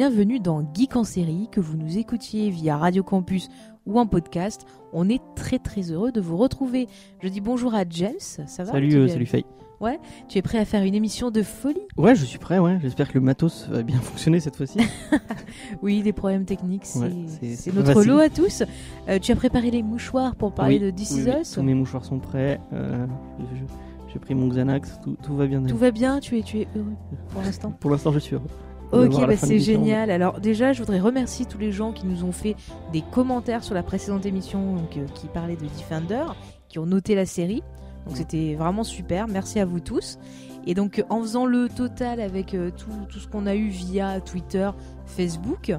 Bienvenue dans Geek en série, que vous nous écoutiez via Radio Campus ou en podcast. On est très très heureux de vous retrouver. Je dis bonjour à James, ça va Salut, euh, salut Faye. Tu es prêt à faire une émission de folie? Ouais, je suis prêt, ouais. J'espère que le matos va bien fonctionner cette fois-ci. Oui, des problèmes techniques, c'est Ouais, notre facile. lot à tous. Euh, tu as préparé les mouchoirs pour parler Oui, de This oui, Is oui, Us Tous mes mouchoirs sont prêts. euh, J'ai pris mon Xanax, tout, tout va bien. Tout va bien, tu es, tu es heureux pour l'instant Pour l'instant, je suis heureux. Ok, bah c'est génial. Alors déjà, je voudrais remercier tous les gens qui nous ont fait des commentaires sur la précédente émission donc, euh, qui parlait de Defender, qui ont noté la série. Donc c'était vraiment super. Merci à vous tous. Et donc en faisant le total avec euh, tout, tout ce qu'on a eu via Twitter, Facebook,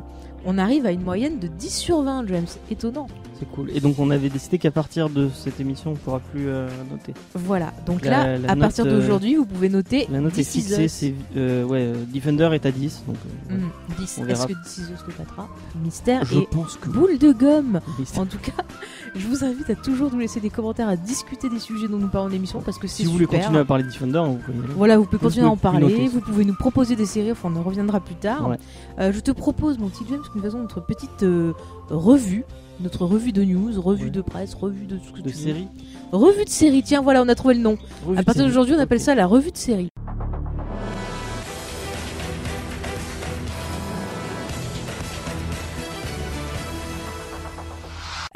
on arrive à une moyenne de 10 sur 20, James. Étonnant. C'est cool. Et donc, on avait décidé qu'à partir de cette émission, on pourra plus euh, noter. Voilà. Donc La- là, la à note, partir euh, d'aujourd'hui, vous pouvez noter La note est fixée, c'est euh, ouais, Defender est à 10. Donc, euh, ouais. Hmm, 10. Est-ce que This Is Us le battra Mystère Je et pense que. boule de gomme. En tout cas, je vous invite à toujours nous laisser des commentaires, à discuter des sujets dont nous parlons en émission parce que c'est Si vous voulez continuer à parler de Defender, vous pouvez. Voilà, vous pouvez continuer à en parler, vous pouvez nous proposer des séries, enfin on en reviendra plus tard. Ouais. Euh, je te propose, mon petit James, que nous faisons notre petite euh, revue, notre revue de news, revue Ouais. de presse, revue de tout ce que De tu veux. série. Revue de série, tiens voilà, on a trouvé le nom. Revue à partir d'aujourd'hui, on appelle ça la revue de série.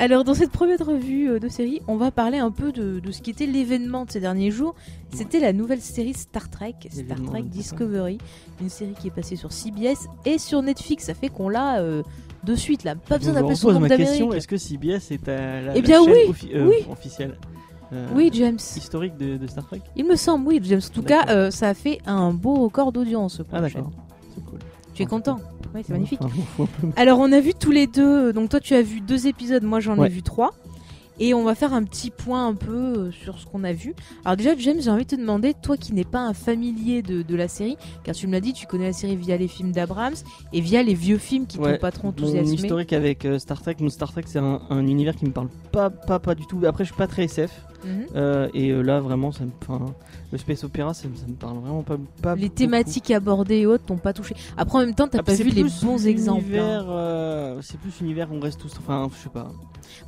Alors dans cette première revue euh, de série, on va parler un peu de, de ce qui était l'événement de ces derniers jours. C'était la nouvelle série Star Trek, Star Trek. Discovery, une série qui est passée sur CBS et sur Netflix. Ça fait qu'on l'a euh, de suite là, pas besoin d'appeler son ma question est-ce que CBS est à la, Eh la chaîne oui, euh, oui. officielle euh, Oui, James. historique de, de Star Trek? Il me semble, oui, James. En tout cas, euh, ça a fait un beau record d'audience. Ah d'accord, c'est cool. Tu es content? Oui, c'est magnifique. Alors, on a vu tous les deux. Donc, toi, tu as vu deux épisodes. Moi, j'en ai Ouais. vu trois. Et on va faire un petit point un peu euh, sur ce qu'on a vu. Alors déjà, James, j'ai envie de te demander, toi qui n'es pas un familier de, de la série, car tu me l'as dit, tu connais la série via les films d'Abrams et via les vieux films qui Ouais, t'ont pas trop Mon enthousiasmé. historique avec euh, Star Trek, mon Star Trek c'est un, un univers qui me parle pas, pas, pas du tout. Après, je suis pas très SF. Mhm. euh, et euh, là, vraiment, ça me, enfin, le space opéra, ça, me- ça me parle vraiment pas. pas Les beaucoup. thématiques abordées et autres t'ont pas touché. Après, en même temps, t'as Ah, pas vu les bons exemples. hein. euh, c'est plus univers, on reste tous. Enfin, je sais pas.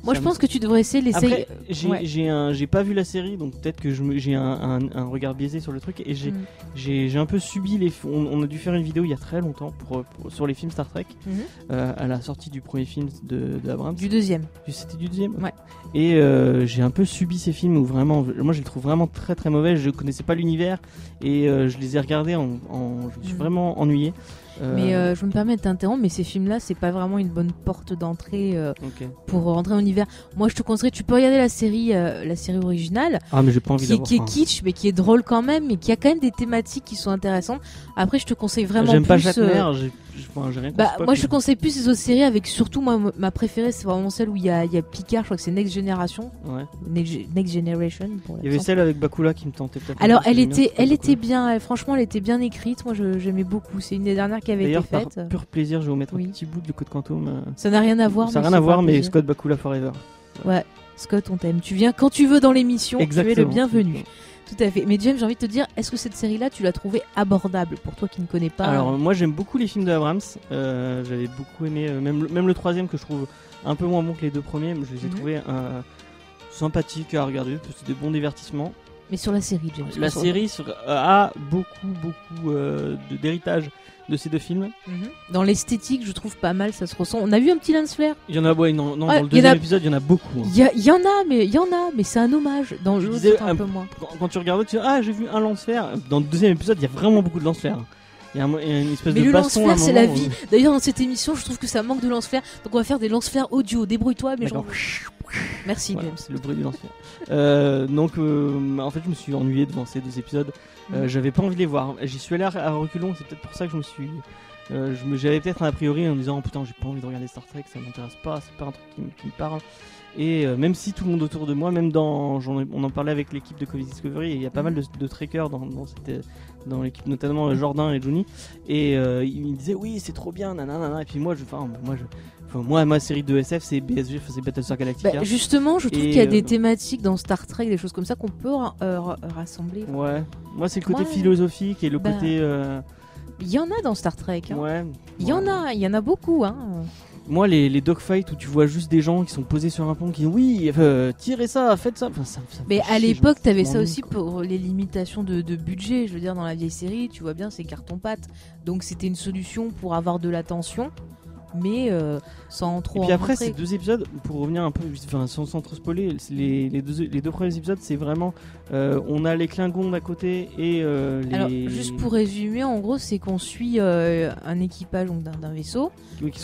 Moi, Ça je me- pense que tu devrais essayer l'essayer. Après, j'ai Ouais. pas vu la série, donc peut-être que j'ai un, un- un regard biaisé sur le truc. Et j'ai j'ai un peu subi les. On, on a dû faire une vidéo il y a très longtemps pour, pour- sur les films Star Trek Mhm. euh, à la sortie du premier film de, de Abrams. Du deuxième. C'était du deuxième. Ouais. Et euh, j'ai un peu subi ces films où vraiment, moi je les trouve vraiment très très mauvais. Je connaissais pas l'univers et euh, je les ai regardés en, en- je me suis Mhm. vraiment ennuyé. Euh, Mais euh, je me permets de t'interrompre, mais ces films-là, c'est pas vraiment une bonne porte d'entrée euh, pour rentrer en univers. Moi, je te conseillerais, tu peux regarder la série, la série originale, Ah mais pas envie qui est, qui kitsch, mais qui est drôle quand même, mais qui a quand même des thématiques qui sont intéressantes. Après, je te conseille vraiment J'aime pas Jacques Mer, enfin, rien Bah, moi, je conseille plus ces autres séries avec surtout, moi, ma préférée, c'est vraiment celle où il y a, il y a Picard, je crois que c'est Next Generation. Ouais. Next, Next Generation. Il y avait celle avec Bakula qui me tentait peut-être. Alors, elle était, Bakula. elle était bien, franchement, elle était bien écrite. Moi, j'aimais beaucoup. C'est une des dernières qui avait été D'ailleurs, par faite. pur plaisir, je vais vous mettre Oui. un petit bout de Code Quantum. euh, Ça n'a rien à voir. Ça n'a mais rien à voir, mais plaisir. Scott Bakula Forever. Ouais, Scott, on t'aime. Tu viens quand tu veux dans l'émission. Tu es le bienvenu. Tout à fait. Mais James, j'ai envie de te dire, est-ce que cette série-là, tu l'as trouvée abordable pour toi qui ne connais pas Alors moi j'aime beaucoup les films de Abrams. Euh, J'avais beaucoup aimé euh, même le, même le troisième que je trouve un peu moins bon que les deux premiers. mais Je les ai Mhm. trouvés euh, sympathiques à regarder. parce que C'est des bons divertissements. Mais sur la série, James. La série sur- a beaucoup beaucoup euh, d'héritage de ces deux films. Mhm. Dans l'esthétique, je trouve pas mal, ça se ressent. On a vu un petit lance flare. Il y en a ouais, non, non, Ouais, dans le il y en deuxième a- épisode il y en a beaucoup. hein. Il y, a- il y en a, mais il y en a, mais c'est un hommage. Dans Je l'autre, disais, c'est un un- peu moins. Quand, quand tu regardes tu dis ah j'ai vu un lance-fer. Dans le deuxième épisode il y a vraiment beaucoup de lance-fer. Il y a un- il y a une espèce Mais de le baston c'est la vie. euh, D'ailleurs, dans cette émission, je trouve que ça manque de lance-flaire. Donc, on va faire des lance-flaires audio. Débrouille-toi, mais genre. Merci, Voilà, James. c'est le bruit du lance-fer. Euh, donc, euh, en fait, je me suis ennuyé devant ces deux épisodes. Euh, Mhm. J'avais pas envie de les voir. J'y suis allé à, reculons. C'est peut-être pour ça que je me suis. J'avais peut-être un a priori en me disant oh, putain, j'ai pas envie de regarder Star Trek, ça m'intéresse pas, c'est pas un truc qui me parle. Et euh, même si tout le monde autour de moi, même dans, on en parlait avec l'équipe de Covid Discovery, il y a pas mal de, de trekkers dans, dans, cette- dans l'équipe, notamment euh, Jordan et Johnny, et euh, ils me disaient oui c'est trop bien, nanana, et puis moi je, enfin moi je, enfin, moi ma série de SF c'est BSG, c'est Battlestar Galactica. Bah, justement, je trouve qu'il y a des euh, thématiques dans Star Trek, des choses comme ça qu'on peut ra- euh, ra- rassembler. Ouais, moi c'est le côté Ouais. philosophique et le Bah. côté. euh, Il y en a dans Star Trek. hein. Ouais. Il y en a, il y en a beaucoup. Hein. Moi, les, les dogfights où tu vois juste des gens qui sont posés sur un pont qui disent oui, euh, tirez ça, faites ça. Enfin, ça, ça me Mais à l'époque, t'avais ça aussi quoi. pour les limitations de, de budget. Je veux dire, dans la vieille série, tu vois bien, c'est carton-pâte. Donc c'était une solution pour avoir de l'attention, mais euh, sans trop Et puis après, ces deux épisodes, pour revenir un peu, enfin, sans, sans trop spoiler, les, les, deux, les deux premiers épisodes, c'est vraiment. euh, on a les Klingons d'à côté et euh, les. Alors, juste pour résumer, en gros, c'est qu'on suit un équipage d'un d'un vaisseau.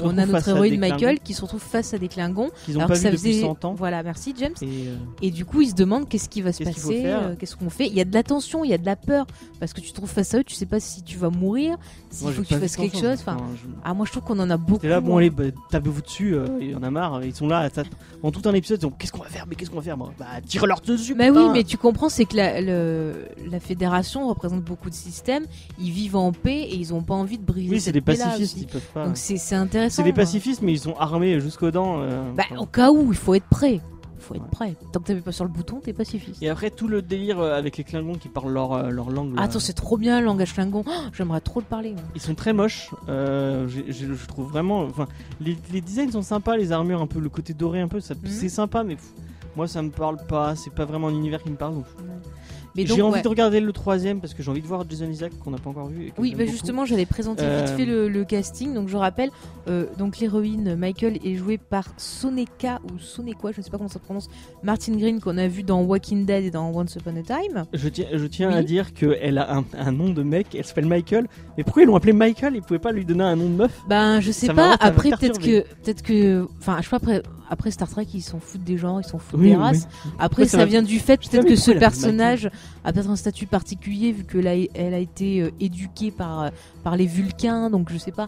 On a notre héroïne Michael qui se retrouve face à des Klingons. qu'ils n'ont alors pas vu ça depuis faisait... 100 ans. Voilà, merci James. Et, Et du coup, ils se demandent qu'est-ce qui va se passer, qu'est-ce qu'on fait. Il y a de la tension, il y a de la peur, parce que tu te trouves face à eux, tu sais pas si tu vas mourir, s'il faut que tu fasses quelque chose. Enfin, ah, moi je trouve qu'on en a beaucoup. Là, bon, hein. allez, bah, tapez-vous dessus, euh, il y en a marre, ils sont là, ça- pendant tout un épisode, ils disent qu'est-ce qu'on va faire, mais qu'est-ce qu'on va faire, moi? Bah, tire-leur dessus, Bah putain. oui, mais tu comprends, c'est que la, le- la fédération représente beaucoup de systèmes. Ils vivent en paix et ils ont pas envie de briser. Oui, c'est des pacifistes, ils peuvent pas. Donc c'est intéressant. C'est des hein. pacifistes, mais ils sont armés jusqu'aux dents. euh, Bah, enfin. au cas où, il faut être prêt. Faut être prêt. Tant que t'appuies pas sur le bouton, t'es pacifiste. Et après, tout le délire euh, avec les Klingons qui parlent leur, euh, leur langue. Attends, c'est trop bien le langage Klingon. Oh, J'aimerais trop le parler. Ils sont très moches. euh, je trouve vraiment. Enfin, les, les designs sont sympas, les armures un peu, le côté doré un peu, ça- Mhm. c'est sympa, mais pff, moi ça me parle pas. C'est pas vraiment un univers qui me parle. donc Mais J'ai envie ouais. de regarder le troisième parce que j'ai envie de voir Jason Isaac qu'on n'a pas encore vu. et Oui, bah justement, j'allais présenter Euh, vite fait le, le casting. Donc je rappelle, euh, donc l'héroïne Michael est jouée par Soneka ou Sonekwa, je ne sais pas comment ça se prononce, Martin Green qu'on a vu dans Walking Dead et dans Once Upon a Time. Je tiens, je tiens Oui. à dire qu'elle a un, un nom de mec, elle s'appelle Michael. Mais pourquoi ils l'ont appelé Michael? Ils pouvaient pas lui donner un nom de meuf? Ben je sais Ça pas. Après peut-être que peut-être que, enfin je sais pas après. Après Star Trek, ils s'en foutent des gens, ils s'en foutent Oui, des oui. races. Après, ça vient du fait peut-être que ce personnage a peut-être un statut particulier vu que là, elle a été euh, éduquée par euh, par les Vulcains, donc je sais pas.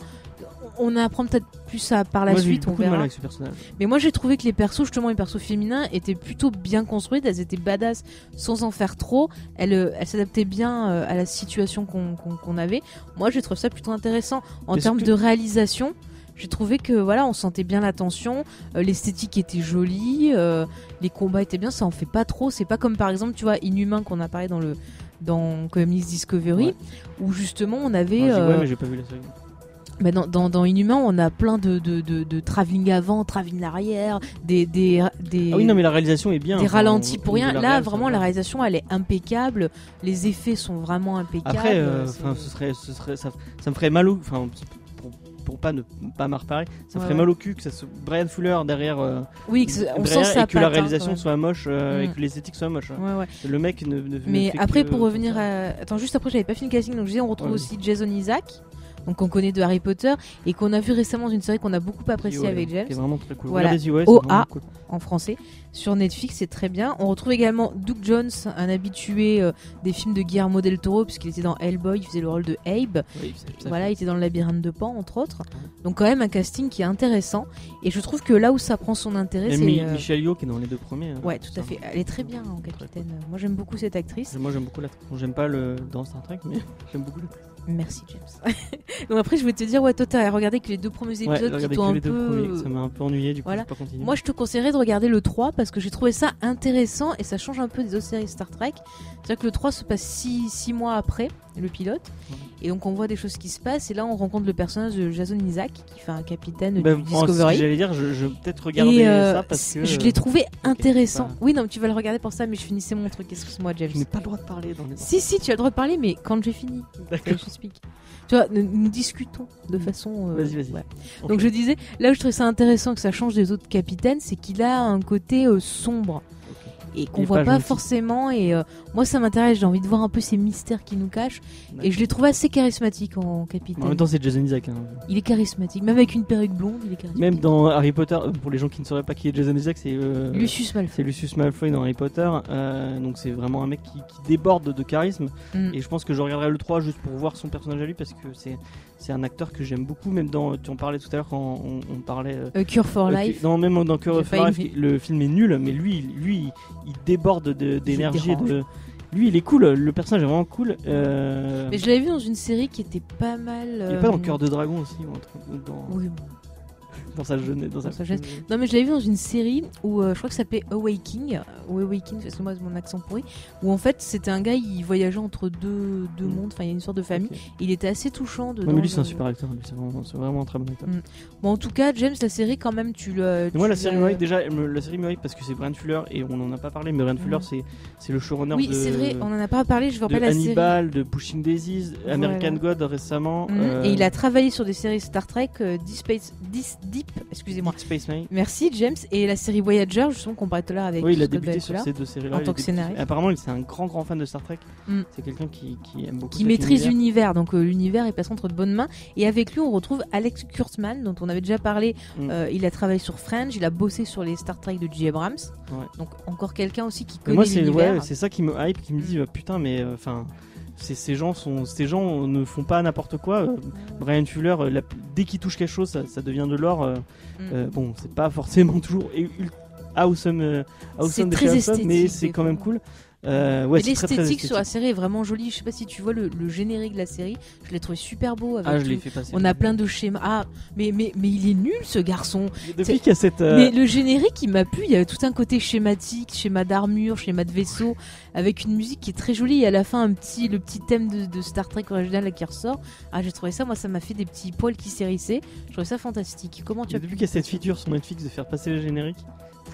On apprend peut-être plus ça par la Moi, suite, on verra. avec ce personnage. Mais moi j'ai trouvé que les persos, justement les persos féminins, étaient plutôt bien construites, elles étaient badass sans en faire trop, elles, euh, elles s'adaptaient bien à la situation qu'on avait. Moi j'ai trouvé ça plutôt intéressant. En termes de réalisation, j'ai trouvé que voilà, on sentait bien la tension, euh, l'esthétique était jolie, euh, les combats étaient bien, ça en fait pas trop. C'est pas comme par exemple, tu vois, Inhumain qu'on a parlé dans le dans Communist Discovery, Ouais. où justement on avait euh, Ouais, mais j'ai pas vu la série. bah, dans, dans, dans Inhumain, on a plein de, de, de, de travelling avant, travelling arrière, des, des, des, Ah oui, non, mais la réalisation est bien. des enfin, ralentis pour rien. Là, vraiment, la réalisation, elle est impeccable. Les effets sont vraiment impeccables. Après, euh, enfin, ce serait, ce serait, ça, ça me ferait mal au, enfin, pour, pas ne pas me reparer, ça Ouais, ferait ouais. mal au cul que ça soit Brian Fuller derrière, euh, oui, que c'est- on sent ça et que la réalisation soit moche euh, et Mm. que l'esthétique soit moche. Ouais. Le mec ne. ne- Mais après, que- pour revenir à. Attends, juste après, j'avais pas fini le casting, donc je disais, on retrouve aussi Jason Isaac, donc qu'on connaît de Harry Potter, et qu'on a vu récemment dans une série qu'on a beaucoup appréciée avec James. qui est vraiment très cool. C'est OA. cool. en français sur Netflix, c'est très bien. On retrouve également Doug Jones, un habitué euh, des films de Guillermo del Toro, puisqu'il était dans Hellboy, il faisait le rôle de Abe. Oui, Voilà, il était dans le labyrinthe de Pan, entre autres. Donc quand même un casting qui est intéressant. Et je trouve que là où ça prend son intérêt, c'est... Mi- euh, Michel Yeoh qui est dans les deux premiers. hein. Ouais, tout à fait. Elle est très bien en capitaine. Moi j'aime beaucoup cette actrice. Moi j'aime beaucoup la. bon, J'aime pas le dans Star Trek, mais j'aime beaucoup le. Merci James. Donc après je vais te dire, ouais, toi t'as regardé que les deux premiers Ouais, épisodes qui regardez t'ont un peu... premiers, ça m'a un peu ennuyé, du coup Voilà. pas. Moi, je te conseillerais de regarder le 3 parce que j'ai trouvé ça intéressant et ça change un peu des autres séries Star Trek. C'est-à-dire que le 3 se passe 6 mois après le pilote et donc on voit des choses qui se passent et là on rencontre le personnage de Jason Isaac qui fait un capitaine Bah, du Discovery. J'allais dire, je, je vais peut-être regarder euh, ça parce que. je l'ai trouvé intéressant. pas- Oui, non, mais tu vas le regarder pour ça, mais je finissais mon truc. Excuse-moi, James. Je n'ai pas le droit de parler dans les. Si, si, tu as le droit de parler, mais quand j'ai fini. D'accord. Je speak. Tu vois, nous, nous discutons de façon. euh, Vas-y, vas-y. ouais. Donc je disais, là où je trouvais ça intéressant que ça change des autres capitaines, c'est qu'il a un côté euh, sombre et qu'on voit pas forcément. Et euh, moi, ça m'intéresse. J'ai envie de voir un peu ces mystères qui nous cachent. Et je l'ai trouvé assez charismatique en capitaine. En même temps, c'est Jason Isaac. hein. Il est charismatique, même avec une perruque blonde, il est charismatique. Même dans Harry Potter, euh, pour les gens qui ne sauraient pas qui est Jason Isaac, c'est. euh, Lucius Malfoy. C'est Lucius Malfoy dans Harry Potter, euh, donc c'est vraiment un mec qui, qui déborde de charisme. Mm. Et je pense que je regarderai le 3 juste pour voir son personnage à lui parce que c'est c'est un acteur que j'aime beaucoup. Même dans, tu en parlais tout à l'heure quand on, on parlait. euh, A Cure for euh, Life. non, même dans Cure pas Life, le film est nul, mais lui, lui, il, déborde de- d'énergie. De... Lui, il est cool. Le personnage est vraiment cool. Euh, Mais je l'avais vu dans une série qui était pas mal. Il est pas dans euh, Cœur de Dragon aussi ou dans... Oui, bon. Dans sa jeunesse. Dans, Dans sa jeunesse. Non, mais je l'avais vu dans une série où euh, je crois que ça s'appelait Awaking, ou Awaking, parce que moi, c'est mon accent pourri, où en fait, c'était un gars, il voyageait entre deux, deux Mm. mondes, enfin, il y a une sorte de famille. Il était assez touchant dedans. Ouais, mais lui, c'est un je- super acteur. C'est vraiment, un très bon acteur. Mm. Bon, en tout cas, James, la série, quand même, tu le. Moi, la série me déjà, la série me parce que c'est Brian Fuller et on en a pas parlé, mais Brian Fuller, Mm. c'est, le showrunner Oui, de, c'est vrai, on en a pas parlé, je de rappelle la série. Hannibal, de Pushing Daisies, American God récemment. Euh, Et il a travaillé sur des séries Star Trek, euh, Deep, Space, Dis- Deep, excusez-moi. Deep Space Nine. Merci James et la série Voyager justement qu'on parlait tout à l'heure avec Oui, il a Scott débuté sur ces deux séries-là. en tant que scénariste. Apparemment, il- c'est un grand, grand fan de Star Trek. Mm. C'est quelqu'un qui, qui aime beaucoup qui maîtrise univers. l'univers donc euh, l'univers est passé entre de bonnes mains et avec lui on retrouve Alex Kurtzman dont on avait déjà parlé Mm. Euh, il a travaillé sur Fringe il a bossé sur les Star Trek de J. Abrams Ouais. donc encore quelqu'un aussi qui connaît moi, c'est l'univers ouais, c'est ça qui me hype, qui me dit euh, putain, mais euh, enfin, ces gens sont, ces gens ne font pas n'importe quoi. euh, Brian Fuller, euh, la- dès qu'il touche quelque chose, ça, ça devient de l'or. euh, Mm. bon, c'est pas forcément toujours awesome, euh, awesome très mais c'est des quand même cool. Euh, ouais, l'esthétique sur la série est vraiment jolie je sais pas si tu vois le, le générique de la série je l'ai trouvé super beau avec Ah, je l'ai tout. fait passer. on a plein de schémas ah mais, mais, mais il est nul ce garçon Depuis qu'il y a cette. euh, Mais le générique, il m'a plu. Il y avait tout un côté schématique, schéma d'armure, schéma de vaisseau, avec une musique qui est très jolie. Et à la fin, un petit, le petit thème de, de Star Trek original là, qui ressort. Ah, j'ai trouvé ça, moi, ça m'a fait des petits poils qui s'hérissaient. Je trouvais ça fantastique. Comment tu as Depuis pu qu'il y a cette feature sur Netflix de faire passer le générique,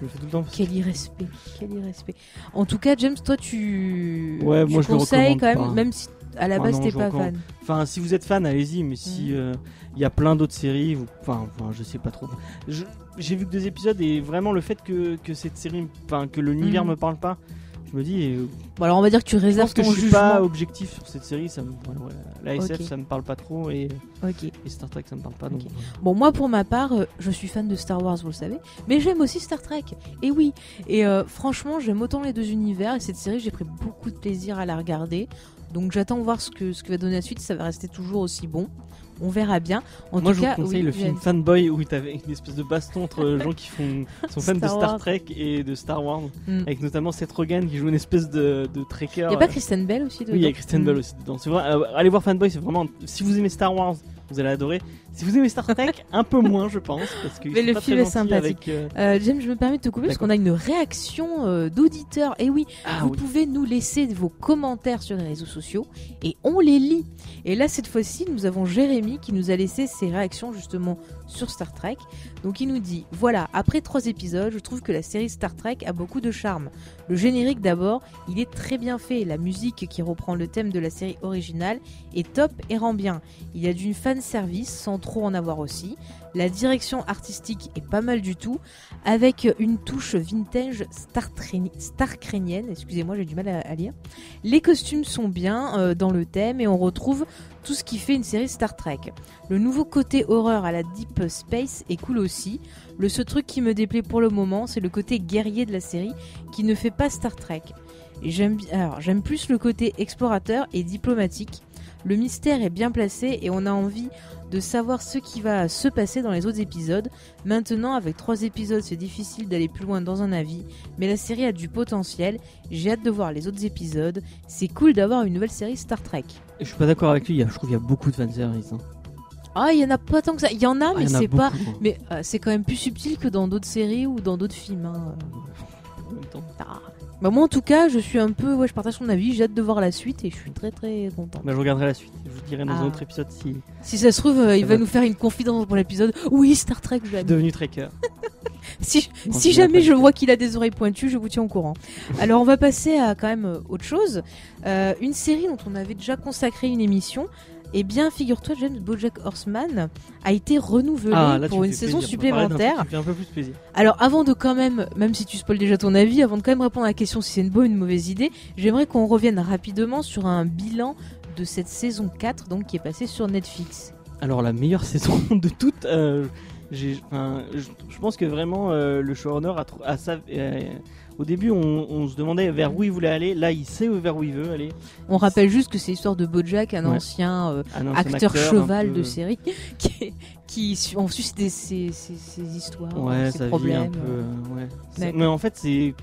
je le fais tout le temps. Quel irrespect, quel irrespect. En tout cas, James, toi, tu, Ouais, tu moi, je le conseilles recommande quand même, pas. même si à la Ah base t'es je pas fan. Enfin, si vous êtes fan, allez-y, mais si Mm. euh, il y a plein d'autres séries, vous- enfin, enfin, je sais pas trop. Je- J'ai vu que deux épisodes et vraiment le fait que, que cette série, enfin, que l'univers Mm. me parle pas, je me dis, euh, Bon, alors on va dire que tu je réserves que ton je suis jugement. pas objectif sur cette série. Ça me, voilà, voilà. La SF, Ok. ça me parle pas trop et, Ok. et Star Trek, ça me parle pas. Donc, Ok. Bon, moi pour ma part, euh, je suis fan de Star Wars, vous le savez, mais j'aime aussi Star Trek. Et oui, et euh, franchement, j'aime autant les deux univers. Et cette série, j'ai pris beaucoup de plaisir à la regarder. Donc j'attends voir ce que, ce que va donner la suite. Ça va rester toujours aussi bon. On verra bien. En Moi, tout je cas, vous conseille oui, le film Fanboy où t'avais une espèce de baston entre gens qui font, sont fans de Star Wars. Trek et de Star Wars, Mm. avec notamment Seth Rogen qui joue une espèce de, de trekker. Il y a pas Kristen Bell aussi dedans Oui, il y a Kristen Mm. Bell aussi dedans. C'est vrai, euh, allez voir Fanboy, c'est vraiment. Si vous aimez Star Wars, vous allez adorer. Si vous aimez Star Trek, un peu moins, je pense, parce que Mais le pas film très est sympathique. avec, euh, Euh, James, je me permets de te couper parce qu'on a une réaction euh, d'auditeurs. Et oui, Ah vous oui. pouvez nous laisser vos commentaires sur les réseaux sociaux et on les lit. Et là, cette fois-ci, nous avons Jérémy qui nous a laissé ses réactions justement sur Star Trek. Donc il nous dit, voilà, après trois épisodes, je trouve que la série Star Trek a beaucoup de charme. Le générique d'abord, il est très bien fait. La musique qui reprend le thème de la série originale est top et rend bien. Il y a d'une fan service sans trop en avoir aussi. La direction artistique est pas mal du tout, avec une touche vintage Star, Star Crénienne. Excusez-moi, j'ai du mal à, lire. Les costumes sont bien euh, dans le thème et on retrouve tout ce qui fait une série Star Trek. Le nouveau côté horreur à la Deep Space est cool aussi. Le seul truc qui me déplaît pour le moment, c'est le côté guerrier de la série qui ne fait pas Star Trek. J'aime plus le côté explorateur et diplomatique. Le mystère est bien placé et on a envie de savoir ce qui va se passer dans les autres épisodes. Maintenant, avec trois épisodes, c'est difficile d'aller plus loin dans un avis, mais la série a du potentiel. J'ai hâte de voir les autres épisodes. C'est cool d'avoir une nouvelle série Star Trek. Je suis pas d'accord avec lui, a- je trouve qu'il y a beaucoup de fanservice. Hein. Ah, il y en a pas tant que ça. Il y en a, Ah, mais c'est pas. beaucoup, hein. Mais euh, c'est quand même plus subtil que dans d'autres séries ou dans d'autres films. hein. En même temps. Ah. Bah, moi, en tout cas, je suis un peu. Ouais, je partage son avis. J'ai hâte de voir la suite et je suis très très content. Bah, je regarderai la suite. Je vous dirai dans Ah. un autre épisode si Si ça se trouve, euh, il va va. nous faire une confidence pour l'épisode. Oui, Star Trek, je j'aime. devenu trekker. Si, jamais je vois qu'il a des oreilles pointues, je vous tiens au courant. Alors, on va passer à quand même euh, autre chose. Euh, une série dont on avait déjà consacré une émission. Eh bien, figure-toi, James Bojack Horseman a été renouvelé Ah, là, pour une saison plaisir. Supplémentaire. un peu plus plaisir. Alors, avant de quand même, même si tu spoil déjà ton avis, avant de quand même répondre à la question si c'est une bonne ou une mauvaise idée, j'aimerais qu'on revienne rapidement sur un bilan de cette saison 4, donc qui est passée sur Netflix. Alors la meilleure saison de toutes, euh, je, pense que vraiment euh, le showrunner a, a sa- euh, au début on, on se demandait vers où il voulait aller, là il sait vers où il veut aller. On rappelle juste que c'est l'histoire de Bojack, un Ouais. ancien euh, Un ancien acteur, cheval peu- de série qui, qui su- on suit ses, ses- ses- histoires, Ouais, ses problèmes. un peu. euh, ouais. Mais en fait c'est,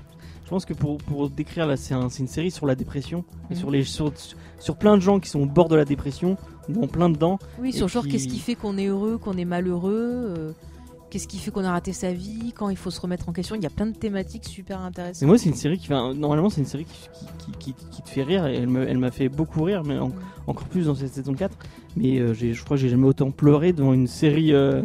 je pense que pour, pour décrire là c'est un- c'est une série sur la dépression et Mhm. sur les sur, sur plein de gens qui sont au bord de la dépression ou en plein dedans. Oui, sur genre qui- qu'est-ce qui fait qu'on est heureux, qu'on est malheureux. euh, qu'est-ce qui fait qu'on a raté sa vie, quand il faut se remettre en question? Il y a plein de thématiques super intéressantes. Mais moi, c'est une série qui fait. un- Normalement, c'est une série qui, qui, qui- qui te fait rire et elle me- elle m'a fait beaucoup rire, mais en- encore plus dans cette saison 4. Mais euh, j'ai- je crois que j'ai jamais autant pleuré devant une série, euh,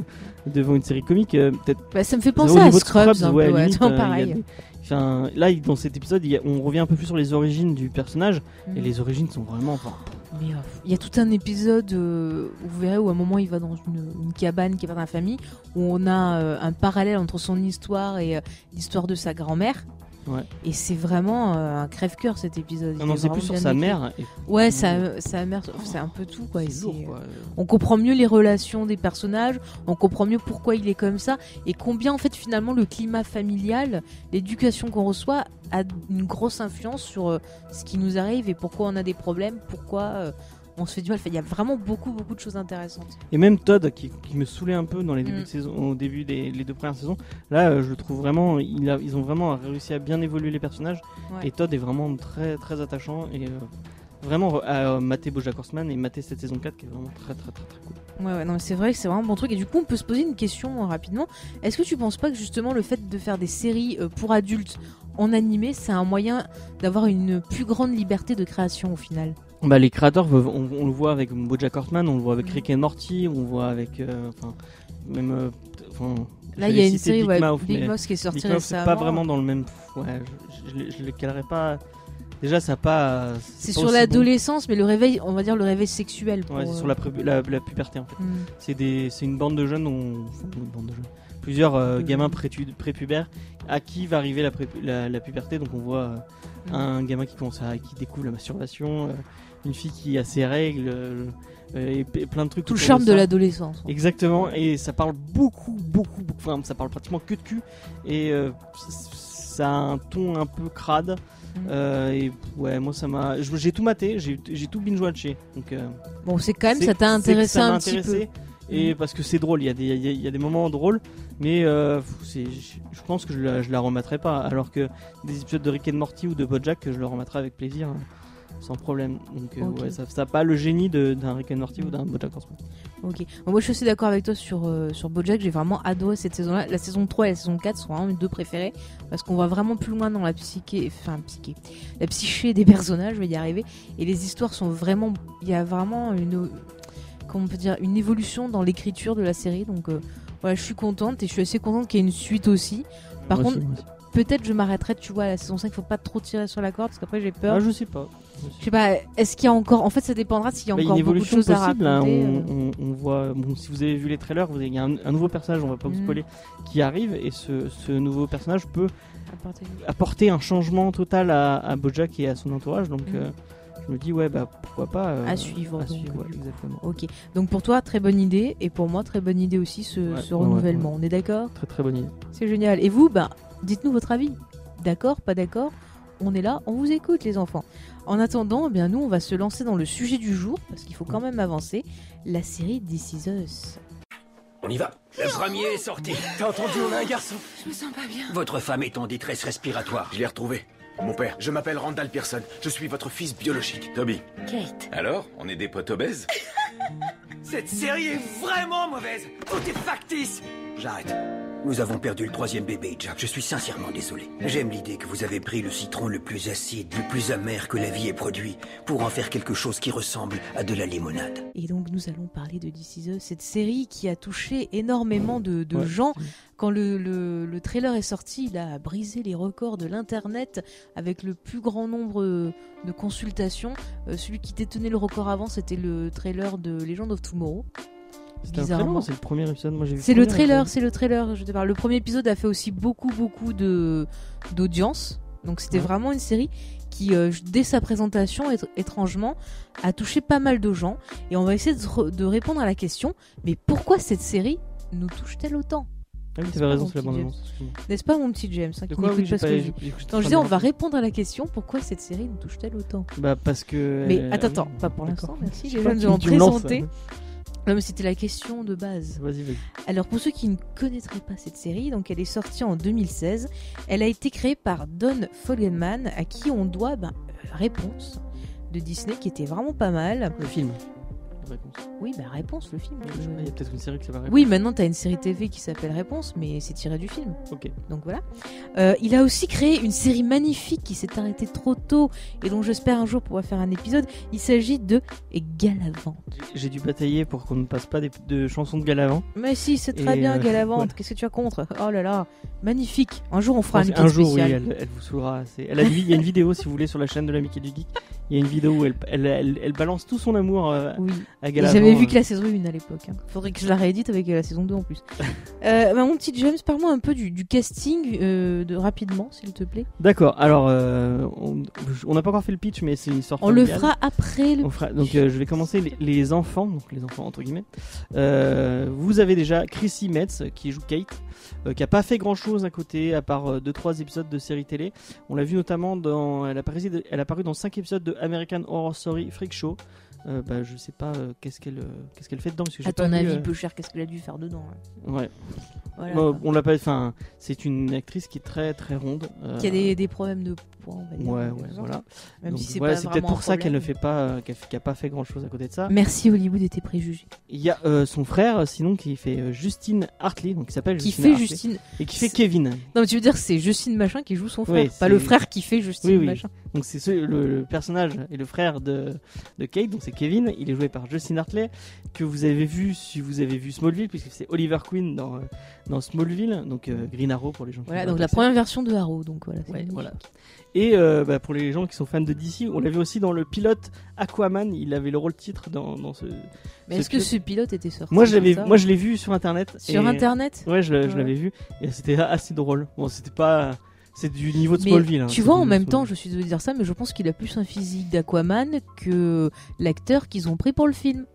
devant une série comique. euh, Peut-être Bah, ça me fait penser à Scrubs, un ouais, peu, ouais, limite, a pareil. Enfin, là, dans cet épisode, on revient un peu plus sur les origines du personnage. Mm. Et les origines sont vraiment. Enfin, Mais, euh, il y a tout un épisode euh, où vous verrez où à un moment il va dans une, une cabane qui est pas dans la famille où on a euh, un parallèle entre son histoire et euh, l'histoire de sa grand-mère. Ouais. Et c'est vraiment euh, un crève-cœur cet épisode. on Il en est sait vraiment plus sur sa écrit. mère. Et Ouais, sa, sa mère, c'est un peu tout quoi. et c'est lourd, c'est- quoi. On comprend mieux les relations des personnages, on comprend mieux pourquoi il est comme ça et combien en fait finalement le climat familial, l'éducation qu'on reçoit a une grosse influence sur euh, ce qui nous arrive et pourquoi on a des problèmes, pourquoi euh, on se fait du mal. Il y a vraiment beaucoup beaucoup de choses intéressantes. Et même Todd, qui, qui me saoulait un peu dans les débuts Mm. de saison, au début des les deux premières saisons, là, euh, je le trouve vraiment, il a- ils ont vraiment réussi à bien évoluer les personnages. Ouais. Et Todd est vraiment très très attachant et euh, vraiment à euh, mater BoJack Horseman et mater cette saison 4 qui est vraiment très très très très cool. Ouais, ouais, non, c'est vrai que c'est vraiment un bon truc. Et du coup, on peut se poser une question euh, rapidement. Est-ce que tu penses pas que justement le fait de faire des séries euh, pour adultes en animé, c'est un moyen d'avoir une plus grande liberté de création au final? Bah, les créateurs, on, on le voit avec BoJack Horseman, on le voit avec. Rick and Morty, on le voit avec, euh, enfin, même, euh. Là, il y a une série, Big ouais, Mouth, Big Mouth qui est sortie Mouth, c'est récemment. pas vraiment dans le même. Ouais, je, je, je les calerais pas. Déjà, ça pas. C'est sur l'adolescence, mais le réveil, on va dire le réveil sexuel. pour, Ouais, c'est euh, sur la, pré- la, la puberté en fait. hmm. C'est des, c'est une bande de jeunes, on- enfin, une bande de jeunes. Plusieurs euh, Mhm. gamins prépubères à qui va arriver la, pré- la, la puberté. Donc on voit euh, Mhm. un gamin qui commence à, qui découvre la masturbation, euh, une fille qui a ses règles, euh, euh, et, plein de trucs. Tout le charme de l'adolescence. Exactement, et ça parle beaucoup, beaucoup, beaucoup. Enfin, ça parle pratiquement que de cul, et euh, ça a un ton un peu crade. Euh, et ouais, moi ça m'a. J'ai tout maté, j'ai tout binge-watché. Donc. euh, Bon, c'est quand même, ça t'a intéressé ça un petit peu. Et Mm. parce que c'est drôle, il y, a des- y a- il y a des moments drôles, mais je pense que je la, je la remettrai pas. Alors que des épisodes de Rick and Morty ou de Bojack, je le remettrai avec plaisir, hein, sans problème. Donc euh, ouais, ça n'a pas le génie d'un Rick and Morty ou d'un Bojack Horseman. Ok. Moi, je suis assez d'accord avec toi sur, euh, sur Bojack. J'ai vraiment adoré cette saison-là. La saison 3 et la saison 4 sont vraiment mes deux préférées. Parce qu'on va vraiment plus loin dans la psyché. Enfin, psyché. La psyché des personnages, je vais y arriver. Et les histoires sont vraiment. Il y a vraiment une. Comment on peut dire Une évolution dans l'écriture de la série. Donc, euh, voilà, je suis contente. Et je suis assez contente qu'il y ait une suite aussi. Par Moi contre, aussi, aussi. peut-être je m'arrêterai, tu vois, à la saison 5. Faut pas trop tirer sur la corde. Parce qu'après, j'ai peur. Ah, je sais pas. Je sais pas, est-ce qu'il y a encore. En fait, ça dépendra s'il y a Bah, encore beaucoup de choses à possible. hein, raconter. on, euh. on- on voit, bon, si vous avez vu les trailers, vous avez- il y a un, un nouveau personnage, on va pas vous Mm. spoiler, qui arrive et ce, ce nouveau personnage peut à apporter un changement total à, à Bojack et à son entourage. Donc Mm. euh, je me dis ouais bah pourquoi pas. euh, À suivre, À donc, suivre, ouais, exactement. Ok. Donc pour toi, très bonne idée. Et pour moi, très bonne idée aussi ce, Ouais, ce ouais, renouvellement. On est d'accord? Très très bonne idée. C'est génial. Et vous, bah, dites-nous votre avis. D'accord Pas d'accord? On est là, on vous écoute les enfants. En attendant, eh bien nous, on va se lancer dans le sujet du jour, parce qu'il faut quand même avancer. La série This Is Us. On y va. Le premier est sorti. T'as entendu, on a un garçon. Je me sens pas bien. Votre femme est en détresse respiratoire. Je l'ai retrouvé. Mon père, je m'appelle Randall Pearson. Je suis votre fils biologique. Toby, Kate. alors, on est des potes obèses? Cette série est vraiment mauvaise. Tout est factice. J'arrête. Nous avons perdu le troisième bébé, Jack. Je suis sincèrement désolé. J'aime l'idée que vous avez pris le citron le plus acide, le plus amer que la vie ait produit, pour en faire quelque chose qui ressemble à de la limonade. Et donc nous allons parler de This Is Us, cette série qui a touché énormément de, de Ouais. gens. Quand le, le- le trailer est sorti, il a brisé les records de l'internet avec le plus grand nombre de consultations. Euh, celui qui détenait le record avant, c'était le trailer de Legend of Tomorrow. C'était Bizarrement. c'est le premier épisode. Moi j'ai vu C'est le premier trailer, c'est le trailer. Je te parle. Le premier épisode a fait aussi beaucoup, beaucoup de d'audience. Donc c'était Ouais. vraiment une série qui, euh, dès sa présentation, étr- étrangement, a touché pas mal de gens. Et on va essayer de, re- de répondre à la question. Mais pourquoi cette série nous touche-t-elle autant? Ah oui, t'avais raison, c'est la bande. N'est-ce pas, mon petit James hein, qui quoi oui, pas que je Non, je disais, on va répondre à la question. Pourquoi cette série nous touche-t-elle autant? Bah parce que. Mais attends, attends, pas pour l'instant. Merci. Je Les jeunes nous ont présenté. Non, mais c'était la question de base. Vas-y, vas-y. Alors pour ceux qui ne connaîtraient pas cette série, donc elle est sortie en 2016. Elle a été créée par Don Fogelman, à qui on doit ben, euh, Réponse de Disney, qui était vraiment pas mal. Le film. Réponse. Oui, bah Réponse, le film. Je Il y a peut-être une série qui s'appelle Réponse. Oui, maintenant t'as une série TV qui s'appelle Réponse, mais c'est tiré du film. Ok. Donc voilà. Euh, il a aussi créé une série magnifique qui s'est arrêtée trop tôt et dont j'espère un jour pouvoir faire un épisode. Il s'agit de Galavant. J'ai- dû batailler pour qu'on ne passe pas des, de chansons de Galavant. Mais si, c'est très Et, bien euh, Galavante. voilà. Qu'est-ce que tu as contre? Oh là là, magnifique. Un jour on fera un, un jour, oui, elle, elle vous saoulera. Elle a il y a une vidéo, si vous voulez, sur la chaîne de la Mickey du Geek. Il y a une vidéo où elle, elle, elle, elle balance tout son amour euh, Oui. à Galavant. J'avais vu que la saison 1 à l'époque. hein. Faudrait que je la réédite avec euh, la saison 2 en plus. euh, bah, mon petit James, parle-moi un peu du, du casting euh, de, rapidement, s'il te plaît. D'accord, alors, on n'a pas encore fait le pitch, mais c'est une histoire On le fera après le. On fera- donc je vais commencer les, les enfants, donc les enfants entre guillemets. Vous avez déjà Chrissy Metz qui joue Kate, qui a pas fait grand chose à côté à part 2-3 épisodes de série télé. On l'a vu notamment dans, elle a, apparu, elle a apparu dans 5 épisodes de American Horror Story Freak Show. Euh, bah, je sais pas euh, qu'est-ce qu'elle euh, qu'est-ce qu'elle fait dedans parce que À ton vu, avis, euh, peu cher, qu'est-ce qu'elle a dû faire dedans hein ouais. Voilà, on l'a pas enfin c'est une actrice qui est très très ronde Qui a des, des problèmes de poids, on va dire. ouais ouais voilà Même Donc, si c'est voilà, peut-être pour ça qu'elle ne fait pas qu'elle qui a pas fait grand chose à côté de ça Merci Hollywood et tes préjugés. Il y a son frère, sinon, qui fait Justine Hartley, donc qui s'appelle Qui Justine fait Hartley, Justine. et qui fait Kevin. Non, mais tu veux dire c'est Justine Machin qui joue son frère, Oui, pas le frère qui fait Justine Oui, oui. Machin. Donc c'est ce- le, le personnage et le frère de, de Kate, donc c'est Kevin. Il est joué par Justine Hartley, que vous avez vu si vous avez vu Smallville, puisque c'est Oliver Queen dans, euh, dans Smallville, donc euh, Green Arrow pour les gens qui Voilà, donc la première version de Arrow, donc voilà. Ouais, voilà. Et euh, bah, pour les gens qui sont fans de DC, on l'a vu aussi dans le pilote Aquaman. Il avait le rôle titre dans, dans ce. Mais ce est-ce que ce pilote était sorti Moi je l'avais, moi je l'ai vu sur internet. Sur et- internet Ouais, je, l'ai- je Ouais. l'avais vu et c'était assez drôle. Bon, c'était pas, c'est du niveau de Smallville. hein, tu vois, en même temps, je suis désolée de dire ça, mais je pense qu'il a plus un physique d'Aquaman que l'acteur qu'ils ont pris pour le film.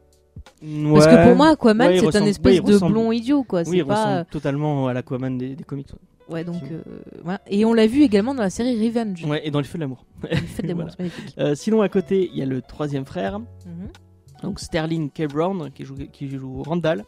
Parce que pour moi, Aquaman, Ouais, c'est un espèce ouais, de ressemble- blond idiot, quoi. oui, c'est il pas. ressemble totalement à l'Aquaman des, des comics. Ouais, donc. Euh, voilà. Et on l'a vu également dans la série Revenge. Ouais, et dans les feux de l'amour. Il fait de l'amour, Voilà. c'est magnifique. Euh, sinon, à côté, il y a le troisième frère, Mhm. donc Sterling K. Brown, qui joue, qui joue Randall.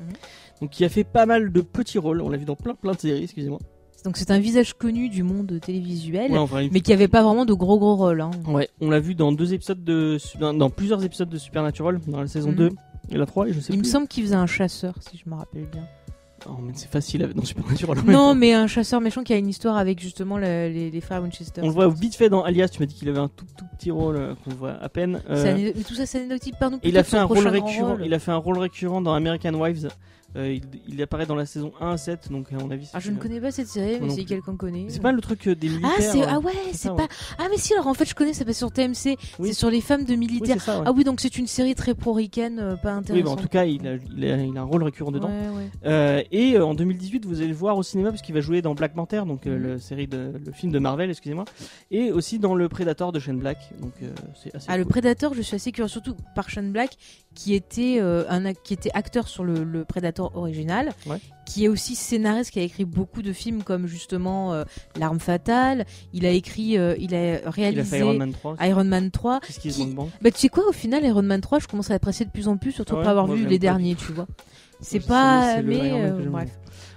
Mhm. Donc, qui a fait pas mal de petits rôles. On l'a vu dans plein plein de séries, excusez-moi. Donc c'est un visage connu du monde télévisuel, Ouais, enfin, il- mais qui avait pas vraiment de gros gros rôles. hein. Ouais, on l'a vu dans deux épisodes de, dans, dans plusieurs épisodes de Supernatural, dans la saison Mhm. 2 et la 3, et je sais Il me semble qu'il faisait un chasseur, si je me rappelle bien. Oh, mais c'est facile dans Supernatural. non, mais un chasseur méchant qui a une histoire avec justement le- les, les frères Winchester. On le voit vite fait dans Alias, tu m'as dit qu'il avait un tout tout petit rôle euh, qu'on voit à peine. Euh, Mais tout ça, c'est anecdotique. Par nous. et il a fait un rôle récurrent. Il a fait un rôle récurrent dans American Wives. Euh, il, il apparaît dans la saison 1 à 7, donc à mon avis. Ah, je ne connais pas cette série, mais si quelqu'un connaît. C'est pas le truc euh, des militaires. Ah, c'est euh, ah ouais, c'est pas. ouais. Ah mais si alors en fait je connais, ça passe sur TMC. Oui. C'est sur les femmes de Oui, militaires. c'est ça. ouais. ah oui, donc c'est une série très pro-ricaine, euh, pas Oui, intéressante. bah, en tout cas, il a, il, a, il a un rôle récurrent dedans. Ouais. Euh, et euh, en 2018, vous allez le voir au cinéma parce qu'il va jouer dans Black Panther, donc euh, Mhm. le série de le film de Marvel, excusez-moi, et aussi dans le Predator de Shane Black. Donc euh, c'est assez. Ah, le. Predator, je suis assez curieux, surtout par Sean Black, qui était, euh, un, qui était acteur sur le, le Predator original, Ouais. qui est aussi scénariste, qui a écrit beaucoup de films comme justement euh, L'arme fatale. Il a écrit, euh, il a Il a réalisé Iron Man 3. Iron Man 3. Qu'est-ce qui qui- Bah, tu sais quoi, au final, Iron Man 3, je commence à l'apprécier de plus en plus, surtout Ah ouais, après avoir moi, vu les derniers, tu vois. C'est pas. mais bref,